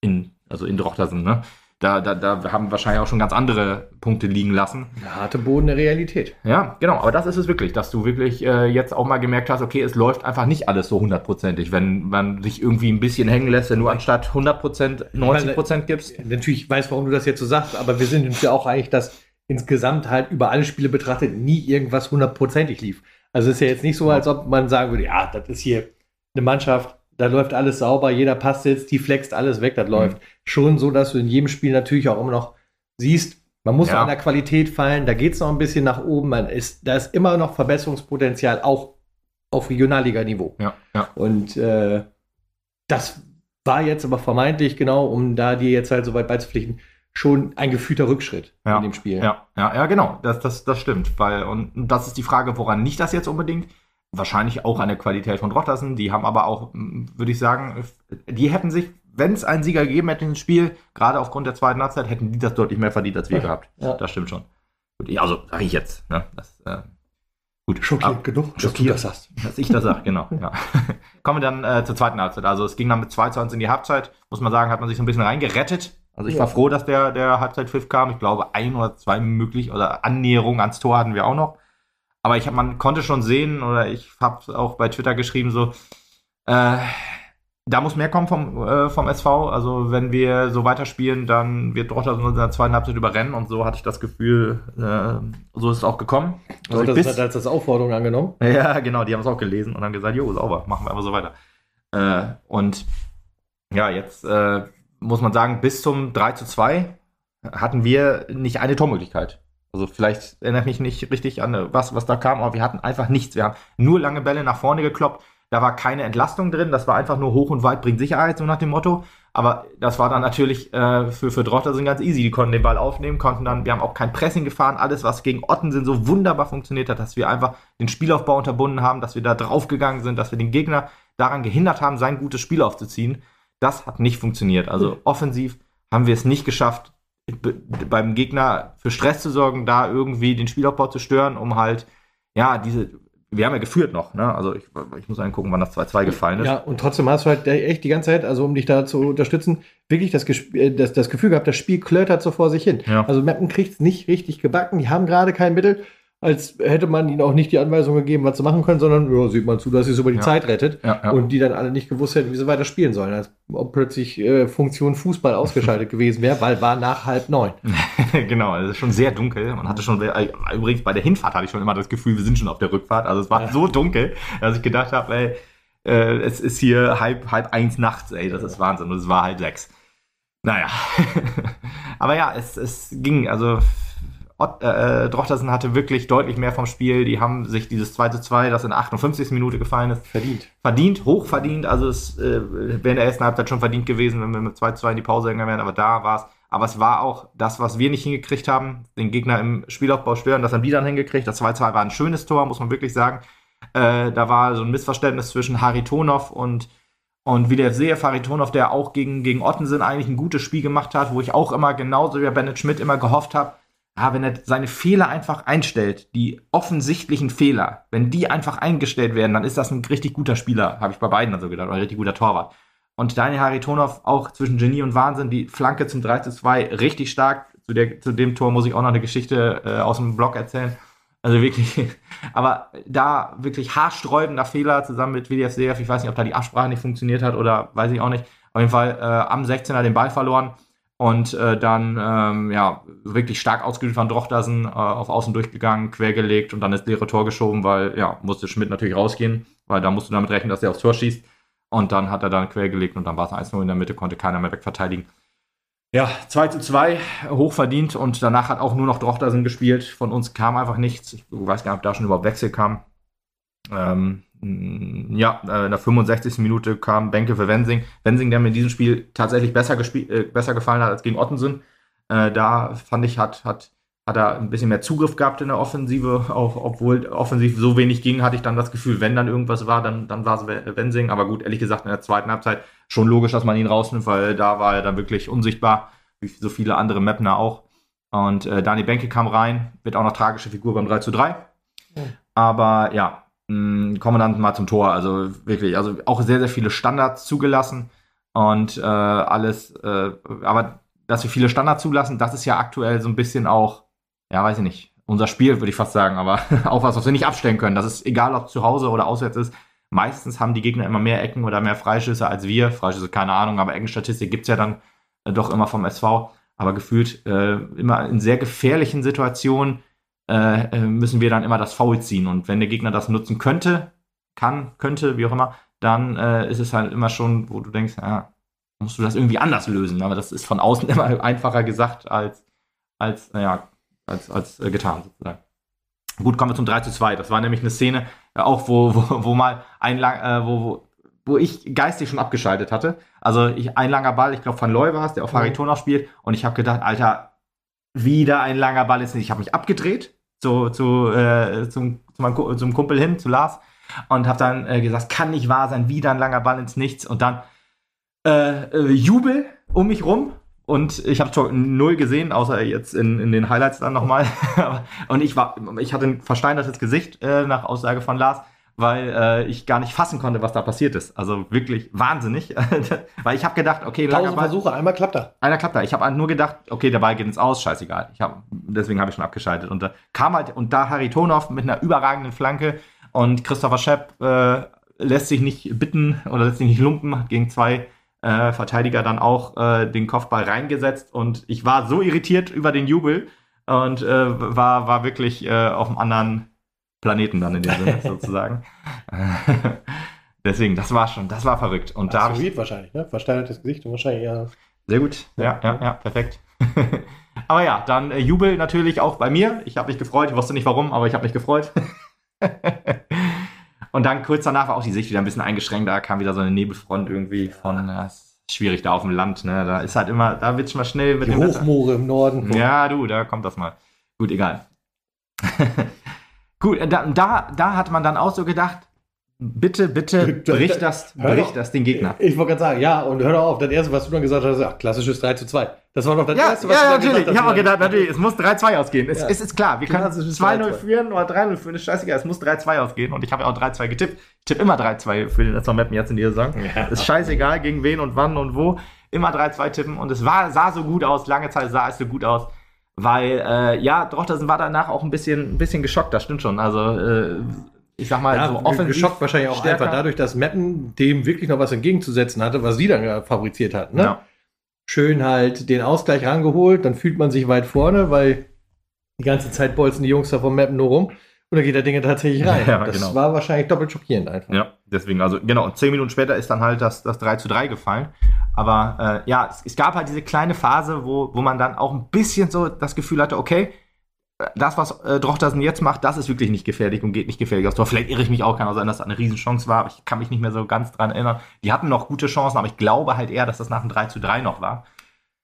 In, also in Drochtersen, ne? Da, da, da haben wahrscheinlich auch schon ganz andere Punkte liegen lassen. Der harte Boden der Realität. Ja, genau. Aber das ist es wirklich, dass du wirklich äh, jetzt auch mal gemerkt hast, okay, es läuft einfach nicht alles so hundertprozentig, wenn man sich irgendwie ein bisschen hängen lässt, wenn du anstatt 100 Prozent 90 Prozent gibst. Natürlich weiß, warum du das jetzt so sagst, aber wir sind uns ja auch eigentlich, dass insgesamt halt über alle Spiele betrachtet nie irgendwas hundertprozentig lief. Also es ist ja jetzt nicht so, als ob man sagen würde, ja, das ist hier eine Mannschaft, da läuft alles sauber, jeder passt jetzt, die flext alles weg, das läuft. Mhm. Schon so, dass du in jedem Spiel natürlich auch immer noch siehst, man muss ja. an der Qualität fallen, da geht es noch ein bisschen nach oben, man ist, da ist immer noch Verbesserungspotenzial, auch auf Regionalliga-Niveau. Ja, ja. Und äh, das war jetzt aber vermeintlich genau, um da dir jetzt halt so weit beizupflichten, schon ein gefühlter Rückschritt ja, in dem Spiel. Ja, ja, ja, genau. Das, das, das stimmt. Weil, und das ist die Frage, woran nicht das jetzt unbedingt wahrscheinlich auch an der Qualität von Rottassen. Die haben aber auch, würde ich sagen, die hätten sich, wenn es einen Sieger gegeben hätte ins Spiel, gerade aufgrund der zweiten Halbzeit, hätten die das deutlich mehr verdient als wir ja, gehabt. Ja. Das stimmt schon. Also sage ich jetzt. Ne? Das, äh, gut. Schockiert genug, dass du das hast. Dass ich das sage, genau. ja. Kommen wir dann äh, zur zweiten Halbzeit. Also es ging dann mit 2 zu 1 in die Halbzeit. Muss man sagen, hat man sich so ein bisschen reingerettet. Also ich ja. war froh, dass der, der Halbzeitpfiff kam. Ich glaube, ein oder zwei möglich oder Annäherungen ans Tor hatten wir auch noch. Aber ich hab, man konnte schon sehen, oder ich habe auch bei Twitter geschrieben, so, äh, da muss mehr kommen vom, äh, vom SV. Also wenn wir so weiterspielen, dann wird Dortmund in der zweiten Halbzeit überrennen und so hatte ich das Gefühl, äh, so ist es auch gekommen. Also das bis, hat als das Aufforderung angenommen. Ja, genau, die haben es auch gelesen und haben gesagt, jo, sauber, machen wir einfach so weiter. Äh, und ja, jetzt äh, muss man sagen, bis zum 3 zu 2 hatten wir nicht eine Tormöglichkeit. Also vielleicht erinnere ich mich nicht richtig an was, was da kam, aber wir hatten einfach nichts. Wir haben nur lange Bälle nach vorne gekloppt. Da war keine Entlastung drin. Das war einfach nur hoch und weit bringt Sicherheit, so nach dem Motto. Aber das war dann natürlich äh, für, für Drottersen ganz easy. Die konnten den Ball aufnehmen, konnten dann, wir haben auch kein Pressing gefahren. Alles, was gegen Ottensen so wunderbar funktioniert hat, dass wir einfach den Spielaufbau unterbunden haben, dass wir da draufgegangen sind, dass wir den Gegner daran gehindert haben, sein gutes Spiel aufzuziehen. Das hat nicht funktioniert. Also offensiv haben wir es nicht geschafft, beim Gegner für Stress zu sorgen, da irgendwie den Spielaufbau zu stören, um halt, ja, diese, wir haben ja geführt noch, ne? Also ich, ich muss angucken, wann das 2-2 gefallen ist. Ja, und trotzdem hast du halt echt die ganze Zeit, also um dich da zu unterstützen, wirklich das, äh, das, das Gefühl gehabt, das Spiel klötert so vor sich hin. Ja. Also Mappen kriegt es nicht richtig gebacken, die haben gerade kein Mittel als hätte man ihnen auch nicht die Anweisung gegeben, was sie machen können, sondern ja, sieht man zu, dass sie es über die ja. Zeit rettet ja, ja. und die dann alle nicht gewusst hätten, wie sie weiter spielen sollen. Als ob plötzlich äh, Funktion Fußball ausgeschaltet gewesen wäre, weil war nach halb neun. genau, es ist schon sehr dunkel. Man hatte schon, äh, übrigens bei der Hinfahrt hatte ich schon immer das Gefühl, wir sind schon auf der Rückfahrt. Also es war so dunkel, dass ich gedacht habe, ey, äh, es ist hier halb, halb eins nachts, ey, das ist Wahnsinn. Und es war halb sechs. Naja. Aber ja, es, es ging, also Ott, äh, äh, Drochtersen hatte wirklich deutlich mehr vom Spiel. Die haben sich dieses 2 zu 2, das in der 58. Minute gefallen ist, verdient. Verdient, hoch verdient. Also es äh, wäre in der ersten Halbzeit schon verdient gewesen, wenn wir mit 2 zu 2 in die Pause gegangen wären. Aber da war es. Aber es war auch das, was wir nicht hingekriegt haben, den Gegner im Spielaufbau stören. Das haben die dann hingekriegt. Das 2 zu 2 war ein schönes Tor, muss man wirklich sagen. Äh, da war so ein Missverständnis zwischen Haritonov und und wie der Seher Haritonov, der auch gegen, gegen Ottensen eigentlich ein gutes Spiel gemacht hat, wo ich auch immer genauso wie Bennett Schmidt immer gehofft habe, ja, wenn er seine Fehler einfach einstellt, die offensichtlichen Fehler, wenn die einfach eingestellt werden, dann ist das ein richtig guter Spieler, habe ich bei beiden also gedacht, oder ein richtig guter Torwart. Und Daniel Haritonov auch zwischen Genie und Wahnsinn, die Flanke zum 3 zu 2 richtig stark. Zu, der, zu dem Tor muss ich auch noch eine Geschichte äh, aus dem Blog erzählen. Also wirklich, aber da wirklich haarsträubender Fehler zusammen mit WDF Seef. Ich weiß nicht, ob da die Absprache nicht funktioniert hat oder weiß ich auch nicht. Auf jeden Fall äh, am 16er den Ball verloren und äh, dann ähm, ja wirklich stark ausgeübt von Drochtersen äh, auf Außen durchgegangen, quergelegt und dann ins leere Tor geschoben, weil ja musste Schmidt natürlich rausgehen, weil da musst du damit rechnen, dass er aufs Tor schießt. Und dann hat er dann quergelegt und dann war es 1-0 in der Mitte, konnte keiner mehr wegverteidigen. Ja, 2 zu 2, hochverdient und danach hat auch nur noch Drochtersen gespielt. Von uns kam einfach nichts. Ich weiß gar nicht, ob da schon überhaupt Wechsel kam. Ähm, ja, äh, in der 65. Minute kam Benke für Wensing. Wensing, der mir in diesem Spiel tatsächlich besser, äh, besser gefallen hat als gegen Ottensen. Äh, da fand ich, hat, hat, hat er ein bisschen mehr Zugriff gehabt in der Offensive, auch, obwohl offensiv so wenig ging, hatte ich dann das Gefühl, wenn dann irgendwas war, dann, dann war es Wensing. Aber gut, ehrlich gesagt, in der zweiten Halbzeit schon logisch, dass man ihn rausnimmt, weil da war er dann wirklich unsichtbar, wie so viele andere Mapner auch. Und äh, Dani Benke kam rein, wird auch noch tragische Figur beim 3 zu 3. Ja. Aber ja, mm, dann mal zum Tor. Also wirklich, also auch sehr, sehr viele Standards zugelassen und äh, alles, äh, aber dass wir viele Standards zulassen, das ist ja aktuell so ein bisschen auch ja, weiß ich nicht, unser Spiel, würde ich fast sagen, aber auch was, was wir nicht abstellen können. Das ist egal, ob zu Hause oder auswärts ist. Meistens haben die Gegner immer mehr Ecken oder mehr Freischüsse als wir. Freischüsse, keine Ahnung, aber Eckenstatistik gibt es ja dann äh, doch immer vom SV. Aber gefühlt äh, immer in sehr gefährlichen Situationen äh, äh, müssen wir dann immer das Foul ziehen. Und wenn der Gegner das nutzen könnte, kann, könnte, wie auch immer, dann äh, ist es halt immer schon, wo du denkst, ja, musst du das irgendwie anders lösen. Aber das ist von außen immer einfacher gesagt als, als naja, als, als äh, getan sozusagen. Gut, kommen wir zum 3 zu 2. Das war nämlich eine Szene, äh, auch wo, wo, wo mal ein lang, äh, wo, wo, wo ich geistig schon abgeschaltet hatte. Also ich, ein langer Ball, ich glaube von Loy war es, der auf Hariton mhm. spielt. Und ich habe gedacht, Alter, wieder ein langer Ball ist nicht. Ich habe mich abgedreht zu, zu, äh, zum, zu meinem, zum Kumpel hin, zu Lars. Und habe dann äh, gesagt, kann nicht wahr sein, wieder ein langer Ball ins Nichts. Und dann äh, äh Jubel um mich rum und ich habe schon null gesehen, außer jetzt in, in den Highlights dann nochmal. und ich war, ich hatte ein versteinertes Gesicht äh, nach Aussage von Lars, weil äh, ich gar nicht fassen konnte, was da passiert ist. Also wirklich wahnsinnig. weil ich habe gedacht, okay, Tausend Ball, Versuche, einmal klappt er. Einer klappt er. Ich habe nur gedacht, okay, der Ball geht ins Aus, scheißegal. Ich hab, deswegen habe ich schon abgeschaltet. Und da kam halt, und da Harry Tonov mit einer überragenden Flanke und Christopher Schepp äh, lässt sich nicht bitten oder lässt sich nicht lumpen gegen zwei äh, Verteidiger dann auch äh, den Kopfball reingesetzt und ich war so irritiert über den Jubel und äh, war, war wirklich äh, auf einem anderen Planeten dann in dem Sinne sozusagen. Deswegen, das war schon, das war verrückt. Und da ich, wahrscheinlich, ne? Versteinertes Gesicht und wahrscheinlich ja. Sehr gut, ja, ja, ja, perfekt. aber ja, dann äh, Jubel natürlich auch bei mir. Ich habe mich gefreut, ich wusste nicht warum, aber ich habe mich gefreut. Und dann kurz danach war auch die Sicht wieder ein bisschen eingeschränkt. Da kam wieder so eine Nebelfront irgendwie von. Ja, schwierig da auf dem Land. Ne? Da ist halt immer, da wird es mal schnell mit die dem Hochmoore Wetter. im Norden. Ja, du, da kommt das mal. Gut, egal. Gut, da, da, da hat man dann auch so gedacht, Bitte, bitte, brich das, brich das den Gegner. Ich wollte gerade sagen, ja, und hör doch auf, das erste, was du dann gesagt hast, ach, klassisches 3 zu 2. Das war doch das ja, erste, was ja, du dann natürlich. gesagt hast. Ich habe auch gedacht, natürlich, es muss 3-2 ausgehen. Es, ja. es, ist klar, wir können 2-0 führen oder 3-0 führen, ist scheißegal, es muss 3-2 ausgehen. Und ich habe ja auch 3-2 getippt. Ich tippe immer 3-2 für den SV Mappen jetzt in dieser Saison. Ja. Ist scheißegal, gegen wen und wann und wo. Immer 3-2 tippen. Und es war, sah so gut aus, lange Zeit sah es so gut aus. Weil, äh, ja, Drochtersen war danach auch ein bisschen, ein bisschen geschockt, das stimmt schon. Also, äh, ich sag mal, ja, so offensiv. Geschockt wahrscheinlich auch stärker. einfach dadurch, dass Meppen dem wirklich noch was entgegenzusetzen hatte, was sie dann fabriziert hat. Ne? Ja. Schön halt den Ausgleich rangeholt, dann fühlt man sich weit vorne, weil die ganze Zeit bolzen die Jungs da vom Meppen nur rum. Dann geht der Ding tatsächlich rein. Ja, das genau. war wahrscheinlich doppelt schockierend einfach. Ja, deswegen, also genau, zehn Minuten später ist dann halt das, das 3 zu 3 gefallen. Aber äh, ja, es, es, gab halt diese kleine Phase, wo, wo man dann auch ein bisschen so das Gefühl hatte, okay, das, was äh, Drochtersen jetzt macht, das ist wirklich nicht gefährlich und geht nicht gefährlich aus Tor. Vielleicht irre ich mich auch, kann auch sein, dass das eine Riesenchance war, aber ich kann mich nicht mehr so ganz dran erinnern. Die hatten noch gute Chancen, aber ich glaube halt eher, dass das nach dem 3 zu 3 noch war.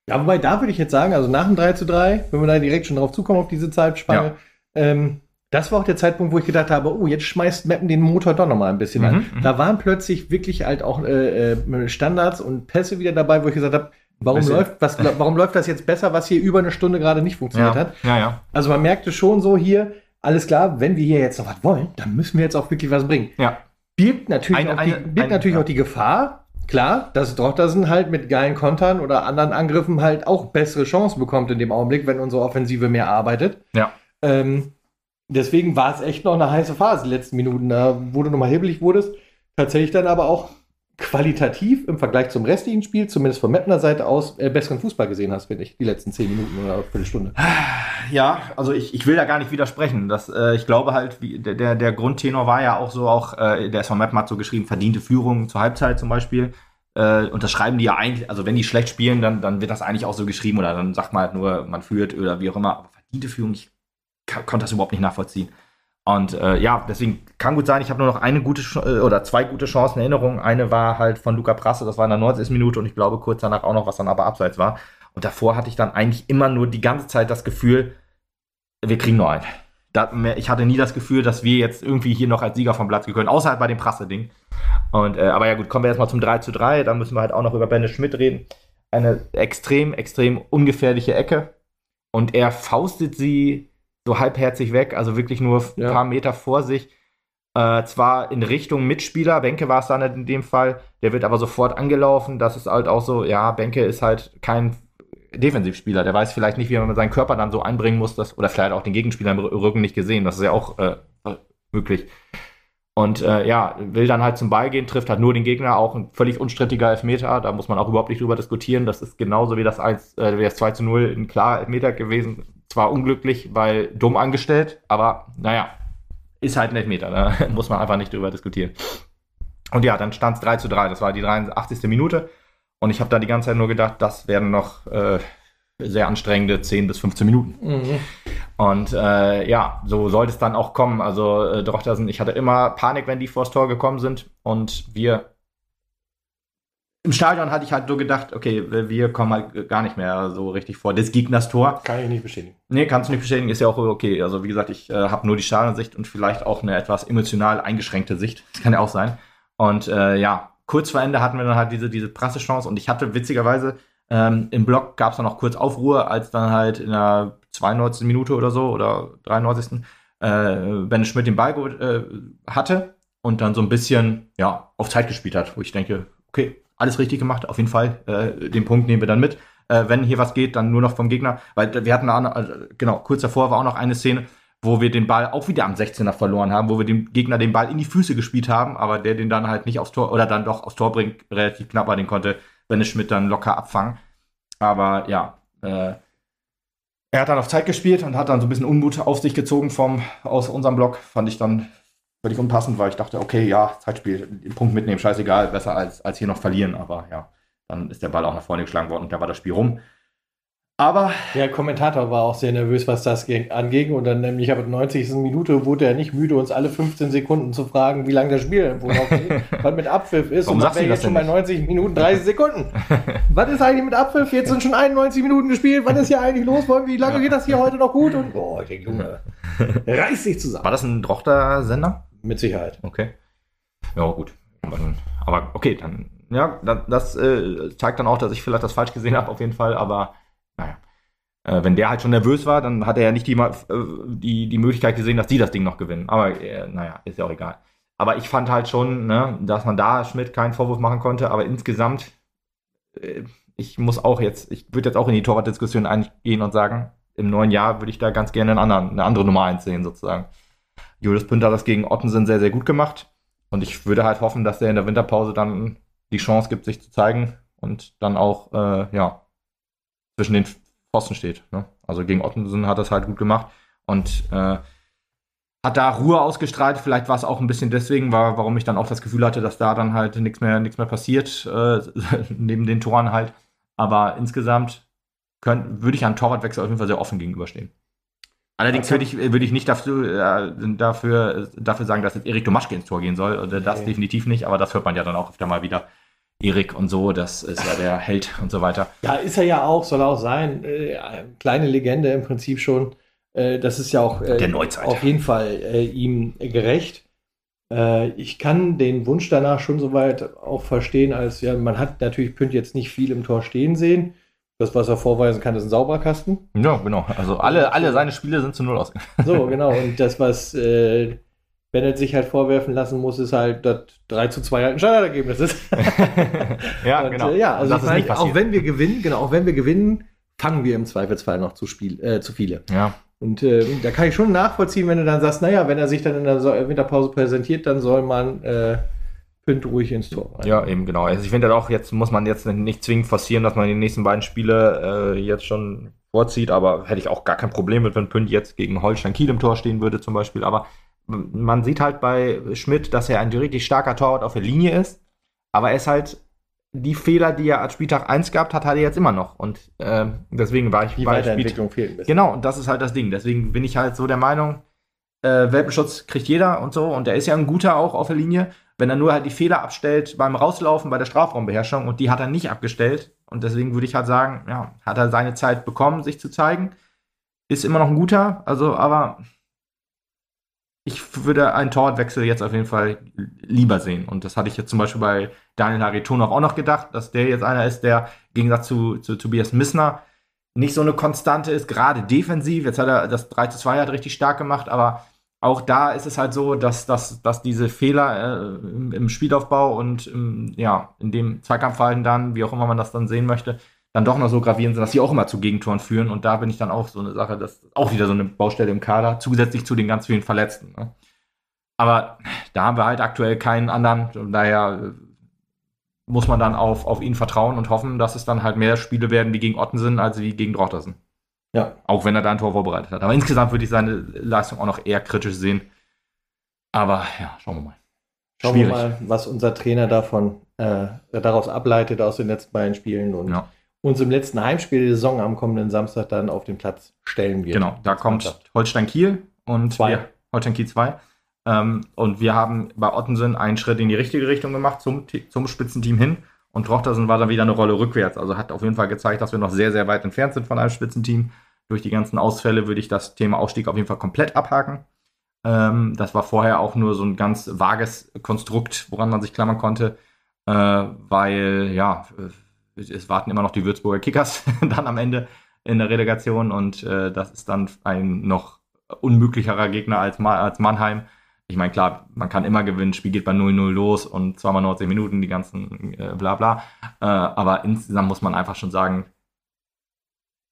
Ja, wobei da würde ich jetzt sagen, also nach dem 3 zu 3, wenn wir da direkt schon drauf zukommen, auf diese Zeitspanne, ja. ähm, das war auch der Zeitpunkt, wo ich gedacht habe, oh, jetzt schmeißt Mappen den Motor doch noch mal ein bisschen mhm, an. Mhm. Da waren plötzlich wirklich halt auch äh, äh, Standards und Pässe wieder dabei, wo ich gesagt habe, Warum läuft, was, warum läuft das jetzt besser, was hier über eine Stunde gerade nicht funktioniert ja, hat? Ja, ja. Also man merkte schon so hier, alles klar, wenn wir hier jetzt noch was wollen, dann müssen wir jetzt auch wirklich was bringen. Ja. Birgt natürlich, eine, auch, die, birgt eine, natürlich ja. auch die Gefahr, klar, dass Drochtersen halt mit geilen Kontern oder anderen Angriffen halt auch bessere Chancen bekommt in dem Augenblick, wenn unsere Offensive mehr arbeitet. Ja. Ähm, deswegen war es echt noch eine heiße Phase, die letzten Minuten, da, wo du nochmal hebelig wurdest. Tatsächlich dann aber auch qualitativ im Vergleich zum restlichen Spiel, zumindest von Mettner Seite aus, äh, besseren Fußball gesehen hast, finde ich, die letzten zehn Minuten oder Viertelstunde. Ja, also ich, ich will da gar nicht widersprechen. Das, äh, ich glaube halt, wie, der, der Grundtenor war ja auch so, auch äh, der SV Meppen hat so geschrieben, verdiente Führung zur Halbzeit zum Beispiel. Äh, und das schreiben die ja eigentlich, also wenn die schlecht spielen, dann, dann wird das eigentlich auch so geschrieben oder dann sagt man halt nur, man führt oder wie auch immer. Aber verdiente Führung, ich konnte das überhaupt nicht nachvollziehen. Und äh, ja, deswegen kann gut sein, ich habe nur noch eine gute äh, oder zwei gute Chancen in Erinnerung. Eine war halt von Luca Prasse, das war in der 90. Minute und ich glaube kurz danach auch noch, was dann aber abseits war. Und davor hatte ich dann eigentlich immer nur die ganze Zeit das Gefühl, wir kriegen nur einen. Da, ich hatte nie das Gefühl, dass wir jetzt irgendwie hier noch als Sieger vom Platz gehören, außer halt bei dem Prasse-Ding. Und, äh, aber ja gut, kommen wir erstmal zum 3 zu 3. Da müssen wir halt auch noch über Benne Schmidt reden. Eine extrem, extrem ungefährliche Ecke. Und er faustet sie so halbherzig weg, also wirklich nur ein ja. paar Meter vor sich. Äh, zwar in Richtung Mitspieler, Benke war es dann in dem Fall, der wird aber sofort angelaufen. Das ist halt auch so, ja, Benke ist halt kein Defensivspieler. Der weiß vielleicht nicht, wie man seinen Körper dann so einbringen muss, dass, oder vielleicht auch den Gegenspieler im Rücken nicht gesehen. Das ist ja auch äh, möglich. Und äh, ja, will dann halt zum Ball gehen, trifft halt nur den Gegner, auch ein völlig unstrittiger Elfmeter. Da muss man auch überhaupt nicht drüber diskutieren. Das ist genauso wie das, 1, äh, wie das 2 zu 0 ein klarer Elfmeter gewesen. Zwar unglücklich, weil dumm angestellt, aber naja, ist halt ein Elfmeter. Da muss man einfach nicht drüber diskutieren. Und ja, dann stand es 3 zu 3. Das war die 83. Minute. Und ich habe da die ganze Zeit nur gedacht, das werden noch äh, sehr anstrengende 10 bis 15 Minuten. Mhm. Und äh, ja, so sollte es dann auch kommen. Also äh, Drochtersen, ich hatte immer Panik, wenn die vors Tor gekommen sind. Und wir im Stadion hatte ich halt so gedacht, okay, wir kommen halt gar nicht mehr so richtig vor des Gegners Tor. Kann ich nicht bestätigen. Nee, kannst du nicht bestätigen, ist ja auch okay. Also wie gesagt, ich äh, habe nur die Stadionsicht und vielleicht auch eine etwas emotional eingeschränkte Sicht. Das kann ja auch sein. Und äh, ja, kurz vor Ende hatten wir dann halt diese, diese Pressechance und ich hatte witzigerweise ähm, im Block gab es dann noch kurz Aufruhr, als dann halt in der 92. Minute oder so oder 93. Äh, Ben Schmidt den Ball äh, hatte und dann so ein bisschen ja auf Zeit gespielt hat, wo ich denke, okay, alles richtig gemacht, auf jeden Fall, äh, den Punkt nehmen wir dann mit. Äh, wenn hier was geht, dann nur noch vom Gegner, weil wir hatten, äh, genau, kurz davor war auch noch eine Szene, wo wir den Ball auch wieder am 16er verloren haben, wo wir dem Gegner den Ball in die Füße gespielt haben, aber der den dann halt nicht aufs Tor oder dann doch aufs Tor bringt, relativ knapp war, den konnte Schmidt dann locker abfangen. Aber ja, äh, er hat dann auf Zeit gespielt und hat dann so ein bisschen Unmut auf sich gezogen vom, aus unserem Block. Fand ich dann völlig unpassend, weil ich dachte, okay, ja, Zeitspiel, den Punkt mitnehmen, scheißegal, besser als, als hier noch verlieren. Aber ja, dann ist der Ball auch nach vorne geschlagen worden und da war das Spiel rum. Aber. Der Kommentator war auch sehr nervös, was das anging. Und dann nämlich ab der 90. Minute wurde er nicht müde, uns alle 15 Sekunden zu fragen, wie lange das Spiel wohl noch geht. was mit Abpfiff ist. Warum und wäre jetzt schon bei 90 Minuten 30 Sekunden. was ist eigentlich mit Abpfiff? Jetzt sind schon 91 Minuten gespielt. Was ist hier eigentlich los? Wie lange ja. geht das hier heute noch gut? Und boah, denke, Junge, reiß dich zusammen. War das ein Drochter-Sender? Mit Sicherheit. Okay. Ja, gut. Aber okay, dann, ja, das, das äh, zeigt dann auch, dass ich vielleicht das falsch gesehen habe, auf jeden Fall. Aber naja. Äh, wenn der halt schon nervös war, dann hat er ja nicht die, äh, die, die Möglichkeit gesehen, dass die das Ding noch gewinnen. Aber äh, naja, ist ja auch egal. Aber ich fand halt schon, ne, dass man da Schmidt keinen Vorwurf machen konnte. Aber insgesamt, äh, ich muss auch jetzt, ich würde jetzt auch in die Torwartdiskussion eingehen und sagen, im neuen Jahr würde ich da ganz gerne einen anderen, eine andere Nummer 1 sehen, sozusagen. Julius Pünter hat das gegen Ottensen sehr, sehr gut gemacht. Und ich würde halt hoffen, dass er in der Winterpause dann die Chance gibt, sich zu zeigen und dann auch, äh, ja, zwischen den Pfosten steht. Ne? Also gegen Ottensen hat das halt gut gemacht und äh, hat da Ruhe ausgestrahlt. Vielleicht war es auch ein bisschen deswegen, war, warum ich dann auch das Gefühl hatte, dass da dann halt nichts mehr, nichts mehr passiert, äh, neben den Toren halt. Aber insgesamt würde ich an Torwartwechsel auf jeden Fall sehr offen gegenüberstehen. Allerdings würde ich, würd ich nicht dafür, äh, dafür, dafür sagen, dass jetzt Erik Domaschke ins Tor gehen soll. Das okay. definitiv nicht, aber das hört man ja dann auch öfter mal wieder Erik und so, das ist ja der Held und so weiter. Ja, ist er ja auch, soll auch sein. Äh, kleine Legende im Prinzip schon. Äh, das ist ja auch äh, der Neuzeit. auf jeden Fall äh, ihm gerecht. Äh, ich kann den Wunsch danach schon soweit auch verstehen, als ja, man hat natürlich Pünd jetzt nicht viel im Tor stehen sehen. Das, was er vorweisen kann, ist ein Sauberkasten. Ja, genau. Also alle, alle seine Spiele sind zu null ausgegangen. So, genau. Und das, was äh, Bennett sich halt vorwerfen lassen muss, ist halt, dass 3 zu 2 halt ein Standardergebnis ist. ja, und, genau. Äh, ja, also ich mein, auch wenn wir gewinnen, genau, auch wenn wir gewinnen, fangen wir im Zweifelsfall noch zu, Spiel, äh, zu viele. Ja. Und äh, da kann ich schon nachvollziehen, wenn du dann sagst, naja, wenn er sich dann in der Winterpause präsentiert, dann soll man äh, Pünd ruhig ins Tor rein. Ja, eben genau. Also ich finde auch, jetzt muss man jetzt nicht zwingend forcieren, dass man die nächsten beiden Spiele äh, jetzt schon vorzieht, aber hätte ich auch gar kein Problem mit, wenn Pünd jetzt gegen Holstein Kiel im Tor stehen würde zum Beispiel. Aber man sieht halt bei Schmidt, dass er ein richtig starker Torwart auf der Linie ist, aber er ist halt die Fehler, die er als Spieltag 1 gehabt hat, hat er jetzt immer noch. Und äh, deswegen war ich die bei Weiterentwicklung fehlt ein bisschen. Genau, und das ist halt das Ding. Deswegen bin ich halt so der Meinung, äh, Welpenschutz kriegt jeder und so. Und er ist ja ein guter auch auf der Linie. Wenn er nur halt die Fehler abstellt beim Rauslaufen, bei der Strafraumbeherrschung und die hat er nicht abgestellt. Und deswegen würde ich halt sagen, ja, hat er seine Zeit bekommen, sich zu zeigen. ist immer noch ein guter, also aber ich würde einen Torwartwechsel jetzt auf jeden Fall lieber sehen. Und das hatte ich jetzt zum Beispiel bei Daniel Haritonov auch noch gedacht, dass der jetzt einer ist, der im Gegensatz zu, zu Tobias Missner nicht so eine Konstante ist, gerade defensiv. Jetzt hat er das 3 zu 2 hat richtig stark gemacht, aber auch da ist es halt so, dass, dass, dass diese Fehler äh, im, im, Spielaufbau und im, ja, in dem Zweikampfverhalten dann, wie auch immer man das dann sehen möchte, dann doch noch so gravierend sind, dass sie auch immer zu Gegentoren führen. Und da bin ich dann auch so eine Sache, das ist auch wieder so eine Baustelle im Kader, zusätzlich zu den ganz vielen Verletzten. Ne? Aber da haben wir halt aktuell keinen anderen. Und daher äh, muss man dann auf, auf ihn vertrauen und hoffen, dass es dann halt mehr Spiele werden wie gegen Ottensen als wie gegen Drochtersen. Ja. Auch wenn er da ein Tor vorbereitet hat. Aber insgesamt würde ich seine Leistung auch noch eher kritisch sehen. Aber ja, schauen wir mal. Schauen Schwierig. wir mal, was unser Trainer davon äh, daraus ableitet aus den letzten beiden Spielen und ja uns im letzten Heimspiel der Saison am kommenden Samstag dann auf den Platz stellen wird. Genau, da kommt Holstein Kiel und zwei. Wir, Holstein Kiel 2. Ähm, und wir haben bei Ottensen einen Schritt in die richtige Richtung gemacht zum, zum Spitzenteam hin. Und Trochtersen war dann wieder eine Rolle rückwärts. Also hat auf jeden Fall gezeigt, dass wir noch sehr, sehr weit entfernt sind von einem Spitzenteam. Durch die ganzen Ausfälle würde ich das Thema Ausstieg auf jeden Fall komplett abhaken. Ähm, das war vorher auch nur so ein ganz vages Konstrukt, woran man sich klammern konnte. Äh, weil, ja, es warten immer noch die Würzburger Kickers dann am Ende in der Relegation und äh, das ist dann ein noch unmöglicherer Gegner als, Ma als Mannheim. Ich meine, klar, man kann immer gewinnen, Spiel geht bei 0-0 los und zweimal 90 Minuten, die ganzen äh, bla bla. Äh, aber insgesamt muss man einfach schon sagen,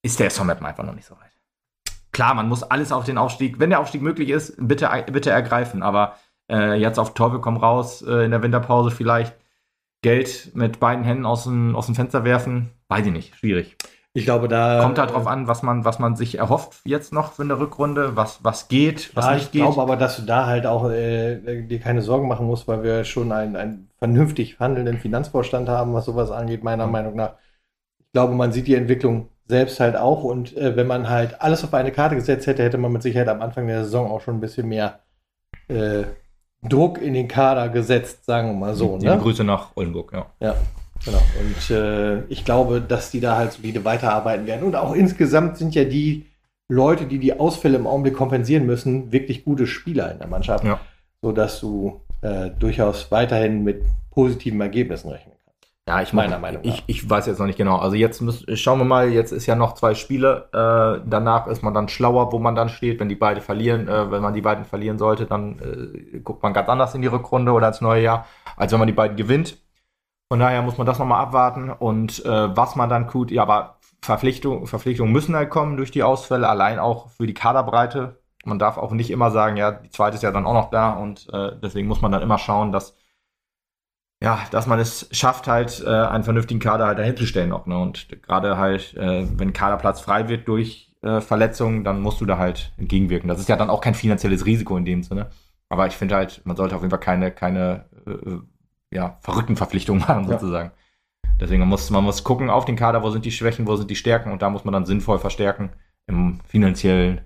ist der SV einfach noch nicht so weit. Klar, man muss alles auf den Aufstieg, wenn der Aufstieg möglich ist, bitte, bitte ergreifen. Aber äh, jetzt auf Teufel komm raus äh, in der Winterpause vielleicht Geld mit beiden Händen aus dem, aus dem Fenster werfen, weiß ich nicht, schwierig. Ich glaube, da. Kommt halt drauf an, was man, was man sich erhofft jetzt noch für eine Rückrunde, was, was geht, was ja, nicht ich geht. Ich glaube aber, dass du da halt auch äh, dir keine Sorgen machen musst, weil wir schon einen, einen vernünftig handelnden Finanzvorstand haben, was sowas angeht, meiner mhm. Meinung nach. Ich glaube, man sieht die Entwicklung selbst halt auch und äh, wenn man halt alles auf eine Karte gesetzt hätte, hätte man mit Sicherheit am Anfang der Saison auch schon ein bisschen mehr äh, Druck in den Kader gesetzt, sagen wir mal so. Ne? Grüße nach Oldenburg, ja. Ja, genau. Und äh, ich glaube, dass die da halt solide weiterarbeiten werden. Und auch insgesamt sind ja die Leute, die die Ausfälle im Augenblick kompensieren müssen, wirklich gute Spieler in der Mannschaft, ja. sodass du äh, durchaus weiterhin mit positiven Ergebnissen rechnen ja, ich nach. Ich, ich weiß jetzt noch nicht genau. Also jetzt müssen, schauen wir mal, jetzt ist ja noch zwei Spiele. Äh, danach ist man dann schlauer, wo man dann steht, wenn die beiden verlieren. Äh, wenn man die beiden verlieren sollte, dann äh, guckt man ganz anders in die Rückrunde oder ins neue Jahr, als wenn man die beiden gewinnt. Von daher muss man das nochmal abwarten. Und äh, was man dann tut, ja, aber Verpflichtungen Verpflichtung müssen halt kommen durch die Ausfälle, allein auch für die Kaderbreite. Man darf auch nicht immer sagen, ja, die zweite ist ja dann auch noch da und äh, deswegen muss man dann immer schauen, dass ja, dass man es schafft, halt äh, einen vernünftigen Kader halt dahinzustellen noch. Ne? Und gerade halt, äh, wenn Kaderplatz frei wird durch äh, Verletzungen, dann musst du da halt entgegenwirken. Das ist ja dann auch kein finanzielles Risiko in dem Sinne. Aber ich finde halt, man sollte auf jeden Fall keine, keine äh, ja, verrückten Verpflichtungen machen, sozusagen. Ja. Deswegen man muss man muss gucken auf den Kader, wo sind die Schwächen, wo sind die Stärken und da muss man dann sinnvoll verstärken im finanziellen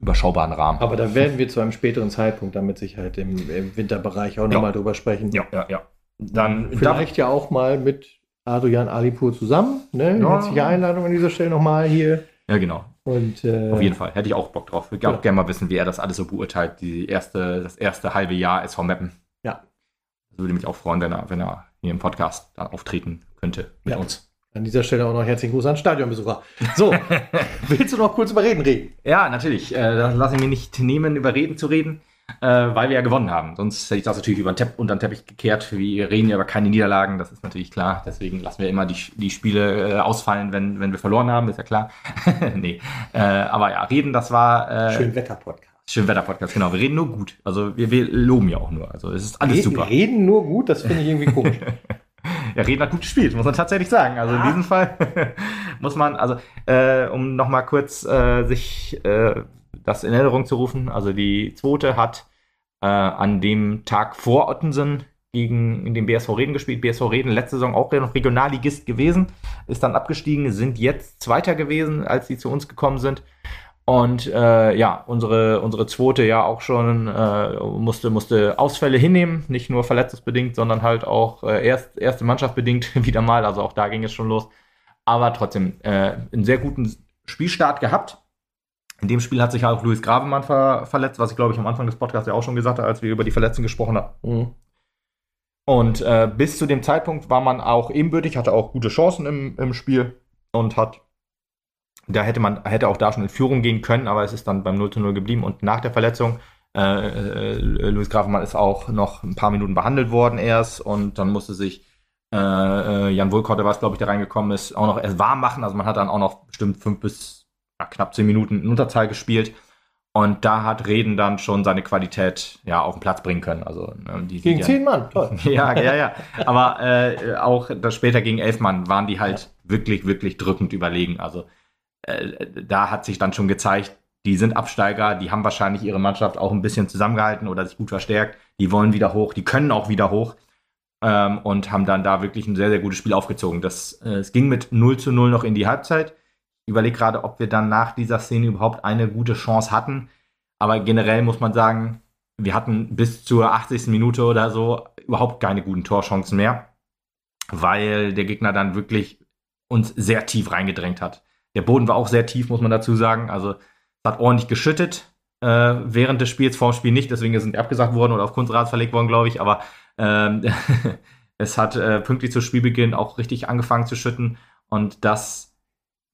überschaubaren Rahmen. Aber da werden wir zu einem späteren Zeitpunkt damit Sicherheit im, im Winterbereich auch ja. nochmal drüber sprechen. Ja, ja, ja. Dann Vielleicht ja auch mal mit Adrian Alipur zusammen. Ne? Ja. Herzliche Einladung an dieser Stelle nochmal hier. Ja, genau. Und, äh, Auf jeden Fall. Hätte ich auch Bock drauf. Ich würde ja. auch gerne mal wissen, wie er das alles so beurteilt, die erste, das erste halbe Jahr SV Meppen. Ja. Das würde mich auch freuen, wenn er, wenn er hier im Podcast dann auftreten könnte mit ja. uns. An dieser Stelle auch noch herzlichen Gruß an Stadionbesucher. So, willst du noch kurz über Reden reden? Ja, natürlich. Äh, das lasse ich mir nicht nehmen, über Reden zu reden äh, weil wir ja gewonnen haben. Sonst hätte ich das natürlich über den Tepp, unter den Teppich gekehrt. Wir reden ja über keine Niederlagen, das ist natürlich klar. Deswegen lassen wir immer die, die Spiele äh, ausfallen, wenn, wenn wir verloren haben, ist ja klar. nee. Äh, aber ja, reden, das war. Äh, Schönwetter-Podcast. Schönwetter-Podcast, genau. Wir reden nur gut. Also wir, wir loben ja auch nur. Also es ist alles reden, super. Reden nur gut, das finde ich irgendwie komisch. ja, Reden hat gut gespielt, muss man tatsächlich sagen. Also in diesem Fall muss man, also äh, um nochmal kurz äh, sich äh, das in Erinnerung zu rufen. Also die zweite hat äh, an dem Tag vor Ottensen gegen den BSV Reden gespielt. BSV Reden letzte Saison auch noch Regionalligist gewesen, ist dann abgestiegen, sind jetzt Zweiter gewesen, als sie zu uns gekommen sind. Und äh, ja, unsere, unsere zweite ja auch schon äh, musste, musste Ausfälle hinnehmen, nicht nur verletzungsbedingt, sondern halt auch äh, erst, erste Mannschaft bedingt wieder mal. Also auch da ging es schon los. Aber trotzdem äh, einen sehr guten Spielstart gehabt In dem Spiel hat sich auch Luis Gravemann ver verletzt, was ich glaube ich am Anfang des Podcasts ja auch schon gesagt habe, als wir über die Verletzten gesprochen haben. Mhm. Und äh, bis zu dem Zeitpunkt war man auch ebenbürtig, hatte auch gute Chancen im, im Spiel und hat, da hätte man, hätte auch da schon in Führung gehen können, aber es ist dann beim 0 zu 0 geblieben und nach der Verletzung, äh, äh, Luis Grafmann ist auch noch ein paar Minuten behandelt worden erst und dann musste sich äh, äh Jan Wohlkotte, was glaube ich, da reingekommen ist, auch noch erst warm machen. Also man hat dann auch noch bestimmt fünf bis knapp zehn Minuten in Unterzahl gespielt. Und da hat Reden dann schon seine Qualität ja auf den Platz bringen können. Also ne, die gegen zehn Mann, toll. ja, ja, ja. Aber äh, auch das später gegen elf Mann waren die halt ja. wirklich, wirklich drückend überlegen. Also äh, da hat sich dann schon gezeigt, die sind Absteiger, die haben wahrscheinlich ihre Mannschaft auch ein bisschen zusammengehalten oder sich gut verstärkt. Die wollen wieder hoch, die können auch wieder hoch ähm, und haben dann da wirklich ein sehr, sehr gutes Spiel aufgezogen. Das, äh, es ging mit 0 zu 0 noch in die Halbzeit überlege gerade, ob wir dann nach dieser Szene überhaupt eine gute Chance hatten. Aber generell muss man sagen, wir hatten bis zur 80. Minute oder so überhaupt keine guten Torchancen mehr, weil der Gegner dann wirklich uns sehr tief reingedrängt hat. Der Boden war auch sehr tief, muss man dazu sagen. Also es hat ordentlich geschüttet äh, während des Spiels, vor dem Spiel nicht, deswegen sind die abgesagt worden oder auf Kunstrads verlegt worden, glaube ich. Aber ähm, es hat äh, pünktlich zu Spielbeginn auch richtig angefangen zu schütten und das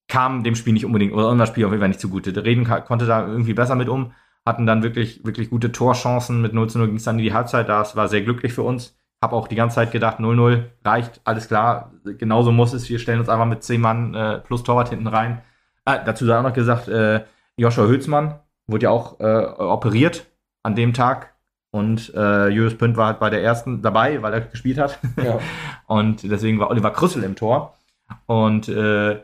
kam dem Spiel nicht unbedingt, oder unser Spiel auf jeden Fall nicht zugute. Der Reden konnte da irgendwie besser mit um, hatten dann wirklich, wirklich gute Torchancen. Mit 0 zu 0 ging es dann in die Halbzeit, das war sehr glücklich für uns. Hab auch die ganze Zeit gedacht, 0-0 reicht, alles klar, genauso muss es. Wir stellen uns einfach mit 10 Mann äh, plus Torwart hinten rein. Ah, dazu sei auch noch gesagt, äh, Joshua Hülsmann wurde ja auch äh, operiert an dem Tag. Und äh, Julius Pünd war halt bei der ersten dabei, weil er gespielt hat. Ja. und deswegen war Oliver Krüssel im Tor. Und äh,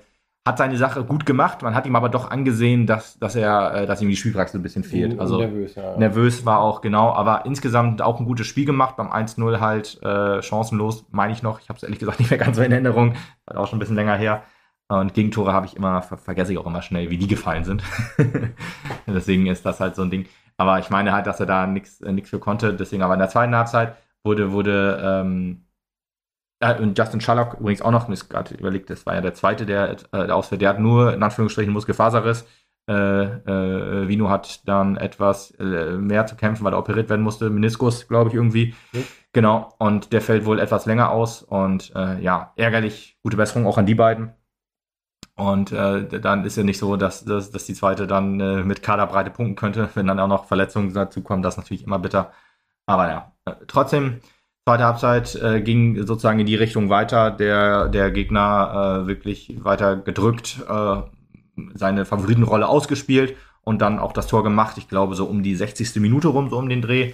hat seine Sache gut gemacht. Man hat ihm aber doch angesehen, dass, dass er, äh, dass ihm die Spielpraxis ein bisschen fehlt. Also nervös, ja. nervös war auch genau, aber insgesamt auch ein gutes Spiel gemacht. Beim 1-0 halt äh, chancenlos, meine ich noch. Ich habe es ehrlich gesagt nicht mehr ganz so in Erinnerung. War auch schon ein bisschen länger her. Und Gegentore habe ich immer, ver vergesse ich auch immer schnell, wie die gefallen sind. Deswegen ist das halt so ein Ding. Aber ich meine halt, dass er da nichts äh, für konnte. Deswegen aber in der zweiten Halbzeit wurde, wurde ähm, äh, und Justin Sherlock übrigens auch noch, ist gerade überlegt, das war ja der zweite, der, äh, der ausfällt, der hat nur in Anführungsstrichen Muskelfaserriss. Äh, äh, Vino hat dann etwas äh, mehr zu kämpfen, weil er operiert werden musste. Meniskus, glaube ich, irgendwie. Mhm. Genau. Und der fällt wohl etwas länger aus. Und äh, ja, ärgerlich. Gute Besserung auch an die beiden. Und äh, dann ist ja nicht so, dass, dass, dass die zweite dann äh, mit Kaderbreite punkten könnte, wenn dann auch noch Verletzungen dazu kommen. Das ist natürlich immer bitter. Aber ja, äh, trotzdem Zweite Halbzeit äh, ging sozusagen in die Richtung weiter, der, der Gegner äh, wirklich weiter gedrückt, äh, seine Favoritenrolle ausgespielt und dann auch das Tor gemacht. Ich glaube, so um die 60. Minute rum, so um den Dreh.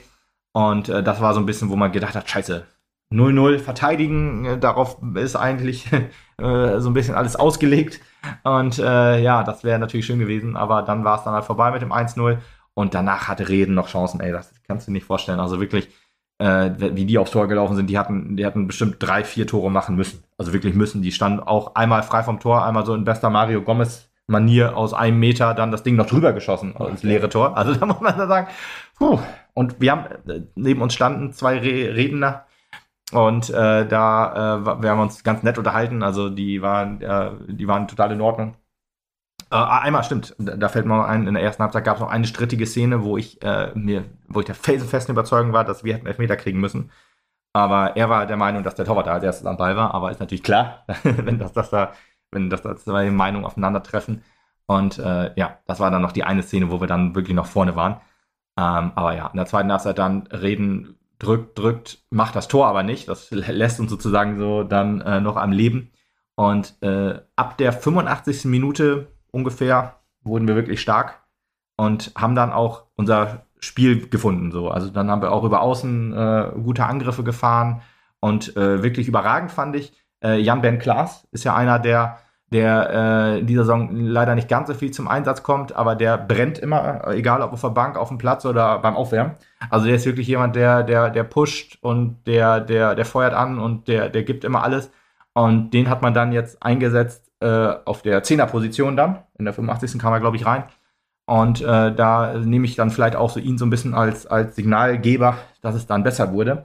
Und äh, das war so ein bisschen, wo man gedacht hat, scheiße, 0-0 verteidigen, äh, darauf ist eigentlich äh, so ein bisschen alles ausgelegt. Und ja, das wäre natürlich schön gewesen, aber dann war es dann halt vorbei mit dem 1-0 und danach hatte Reden noch Chancen, ey, das kannst du nicht vorstellen. Also wirklich, äh, wie die aufs Tor gelaufen sind, die hatten, die hatten bestimmt drei, vier Tore machen müssen. Also wirklich müssen. Die standen auch einmal frei vom Tor, einmal so in bester Mario Gomez Manier aus einem Meter dann das Ding noch drüber geschossen ins leere Tor. Also da muss man da sagen, puh. Und wir haben, äh, neben uns standen zwei Re Redner und äh, da äh, wir haben uns ganz nett unterhalten. Also die waren, äh, die waren total in Ordnung. Äh, einmal stimmt, da fällt mir ein, in der ersten Halbzeit gab es noch eine strittige Szene, wo ich äh, mir, wo ich der felsenfesten Überzeugung war, dass wir hätten Elfmeter kriegen müssen. Aber er war der Meinung, dass der Torwart da als erstes am Ball war, aber ist natürlich klar, wenn das, das da, wenn das da zwei Meinungen aufeinandertreffen. Und äh, ja, das war dann noch die eine Szene, wo wir dann wirklich noch vorne waren. Ähm, aber ja, in der zweiten Halbzeit dann reden, drückt, drückt, macht das Tor aber nicht. Das lässt uns sozusagen so dann äh, noch am Leben. Und äh, ab der 85. Minute ungefähr wurden wir wirklich stark und haben dann auch unser Spiel gefunden. So. Also dann haben wir auch über Außen äh, gute Angriffe gefahren und äh, wirklich überragend fand ich. Äh, Jan Ben Klaas ist ja einer, der, der äh, in dieser Saison leider nicht ganz so viel zum Einsatz kommt, aber der brennt immer, egal ob auf der Bank, auf dem Platz oder beim Aufwärmen. Also der ist wirklich jemand, der, der, der pusht und der, der, der feuert an und der, der gibt immer alles. Und den hat man dann jetzt eingesetzt äh, auf der Zehnerposition dann. In der 85. kam er, glaube ich, rein. Und äh, da nehme ich dann vielleicht auch so ihn so ein bisschen als, als Signalgeber, dass es dann besser wurde.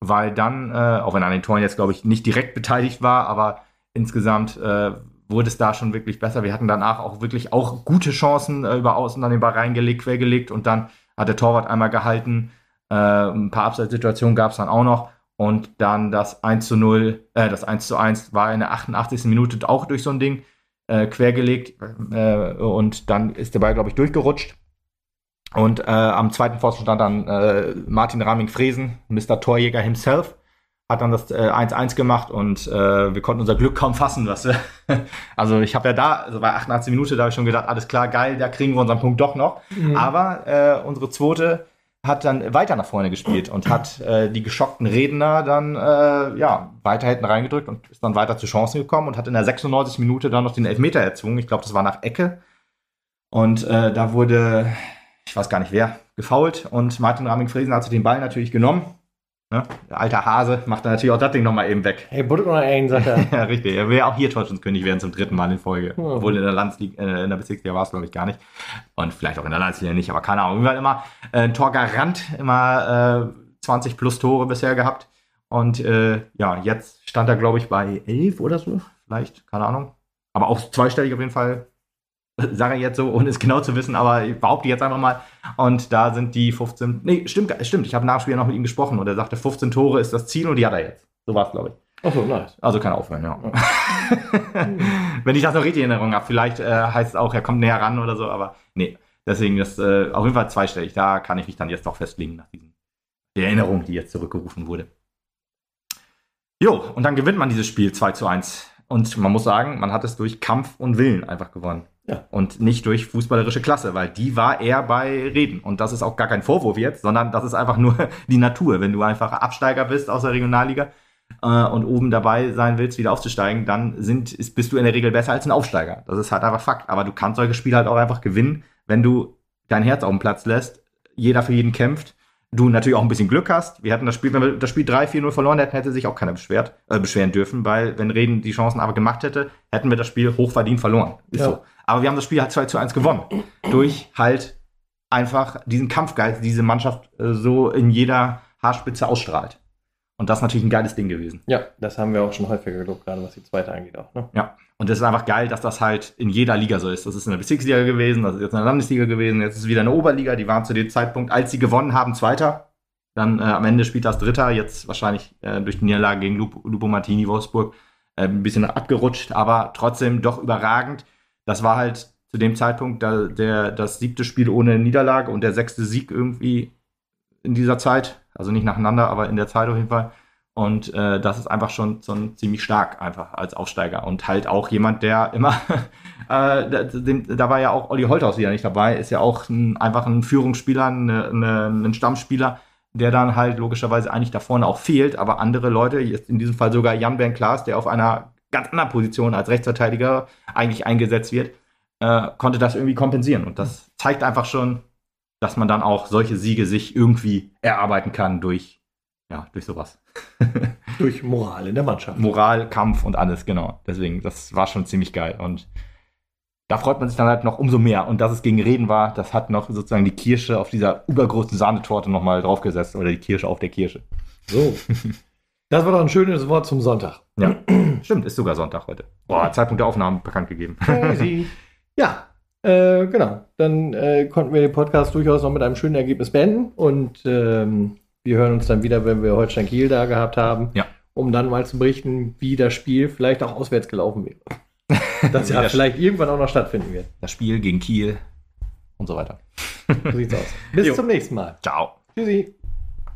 Weil dann, äh, auch wenn er an den Toren jetzt, glaube ich, nicht direkt beteiligt war, aber insgesamt äh, wurde es da schon wirklich besser. Wir hatten danach auch wirklich auch gute Chancen äh, über Außen an den Ball reingelegt, quergelegt und dann hat der Torwart einmal gehalten. Ein paar Abseitssituationen gab es dann auch noch. Und dann das 1 zu 0, äh, das 1 zu 1 war in der 88. Minute auch durch so ein Ding äh, quergelegt. Äh, und dann ist der Ball, glaube ich, durchgerutscht. Und äh, am zweiten Pfosten stand dann äh, Martin Raming-Fresen, Mr. Torjäger himself, hat dann das 1-1 äh, gemacht und wir konnten unser Glück kaum fassen. Was, also ich habe ja da, also bei 88 Minuten, da habe ich schon gedacht, alles klar, geil, da kriegen wir unseren Punkt doch noch. Mhm. Aber unsere zweite hat dann weiter nach vorne gespielt und hat äh, die geschockten Redner dann äh, ja, weiter hinten reingedrückt und ist dann weiter zu Chancen gekommen und hat in der 96 Minute dann noch den Elfmeter erzwungen. Ich glaube, das war nach Ecke. Und äh, da wurde ich weiß gar nicht wer, gefault und Martin Raming-Friesen hat sich den Ball natürlich genommen. Ne? Der alte Hase macht dann natürlich auch das Ding nochmal eben weg. Hey, Butter oder ein, sagt er. ja, richtig. Er will auch hier Torschützenkönig werden zum dritten Mal in Folge. Oh. Obwohl in der Landsliga, äh, in der Bezirksliga war es, glaube ich, gar nicht. Und vielleicht auch in der Landsliga nicht, aber keine Ahnung. Wir haben immer äh, ein Torgarant, immer äh, 20 plus Tore bisher gehabt. Und äh, ja, jetzt stand er, glaube ich, bei 11 oder so. Vielleicht, keine Ahnung. Aber auch zweistellig auf jeden Fall sage ich jetzt so, ohne es genau zu wissen, aber ich behaupte jetzt einfach mal. Und da sind die 15. Nee, stimmt, stimmt. Ich habe Nachspiel noch mit ihm gesprochen und er sagte, 15 Tore ist das Ziel und die hat er jetzt. So war es, glaube ich. Ach so, nice. Also kann aufhören, ja. Wenn ich das noch richtig in Erinnerung habe, vielleicht äh, heißt es auch, er kommt näher ran oder so, aber nee. Deswegen, das äh, auf jeden Fall zweistellig. Da kann ich mich dann jetzt doch festlegen nach diesen der Erinnerung, die jetzt zurückgerufen wurde. Jo, und dann gewinnt man dieses Spiel 2 zu 1. Und man muss sagen, man hat es durch Kampf und Willen einfach gewonnen. Ja. Und nicht durch fußballerische Klasse, weil die war eher bei Reden. Und das ist auch gar kein Vorwurf jetzt, sondern das ist einfach nur die Natur. Wenn du einfach Absteiger bist aus der Regionalliga äh, und oben dabei sein willst, wieder aufzusteigen, dann sind, ist, bist du in der Regel besser als ein Aufsteiger. Das ist halt einfach Fakt. Aber du kannst solche Spiele halt auch einfach gewinnen, wenn du dein Herz auf den Platz lässt, jeder für jeden kämpft du natürlich auch ein bisschen Glück hast. Wir hatten das Spiel, wenn wir das Spiel 3-4-0 verloren hätten, hätte sich auch keiner beschwert, äh, beschweren dürfen, weil wenn Reden die Chancen aber gemacht hätte, hätten wir das Spiel hochverdient verloren. Ist ja. so. Aber wir haben das Spiel halt 2 zu 1 gewonnen. Durch halt einfach diesen Kampfgeist, die diese Mannschaft äh, so in jeder Haarspitze ausstrahlt. Und das ist natürlich ein geiles Ding gewesen. Ja, das haben wir auch schon häufiger gelobt, gerade was die zweite angeht auch. Ne? Ja, und das ist einfach geil, dass das halt in jeder Liga so ist. Das ist in der Bezirksliga gewesen, das ist jetzt in der Landesliga gewesen, jetzt ist es wieder eine Oberliga. Die waren zu dem Zeitpunkt, als sie gewonnen haben, Zweiter. Dann äh, am Ende spielt das Dritter, jetzt wahrscheinlich äh, durch die Niederlage gegen Lupo, Lupo Martini Wolfsburg äh, ein bisschen abgerutscht, aber trotzdem doch überragend. Das war halt zu dem Zeitpunkt da, der, das siebte Spiel ohne Niederlage und der sechste Sieg irgendwie in dieser Zeit, also nicht nacheinander, aber in der Zeit auf jeden Fall. Und äh, das ist einfach schon, schon ziemlich stark, einfach als Aufsteiger. Und halt auch jemand, der immer, äh, da, da, war ja auch Olli Holthaus wieder nicht dabei, ist ja auch ein, einfach ein Führungsspieler, eine, eine, ein Stammspieler, der dann halt logischerweise eigentlich da vorne auch fehlt. Aber andere Leute, jetzt in diesem Fall sogar Jan Ben Klaas, der auf einer ganz anderen Position als Rechtsverteidiger eigentlich eingesetzt wird, äh, konnte das irgendwie kompensieren. Und das zeigt einfach schon, dass man dann auch solche Siege sich irgendwie erarbeiten kann durch, ja, durch sowas. durch Moral in der Mannschaft. Moral, Kampf und alles, genau. Deswegen, das war schon ziemlich geil. Und da freut man sich dann halt noch umso mehr. Und dass es gegen Reden war, das hat noch sozusagen die Kirsche auf dieser übergroßen Sahnetorte nochmal draufgesetzt. Oder die Kirsche auf der Kirsche. So. Das war doch ein schönes Wort zum Sonntag. Ja, stimmt, ist sogar Sonntag heute. Boah, Zeitpunkt der Aufnahmen bekannt gegeben. Crazy. ja, äh, genau. Dann äh, konnten wir den Podcast durchaus noch mit einem schönen Ergebnis beenden und ähm, wir hören uns dann wieder, wenn wir Holstein Kiel da gehabt haben, ja. um dann mal zu berichten, wie das Spiel vielleicht auch auswärts gelaufen wäre. das ja vielleicht irgendwann auch noch stattfinden wird. Das Spiel gegen Kiel und so weiter. So sieht's aus. Bis jo. zum nächsten Mal. Ciao. Tschüssi.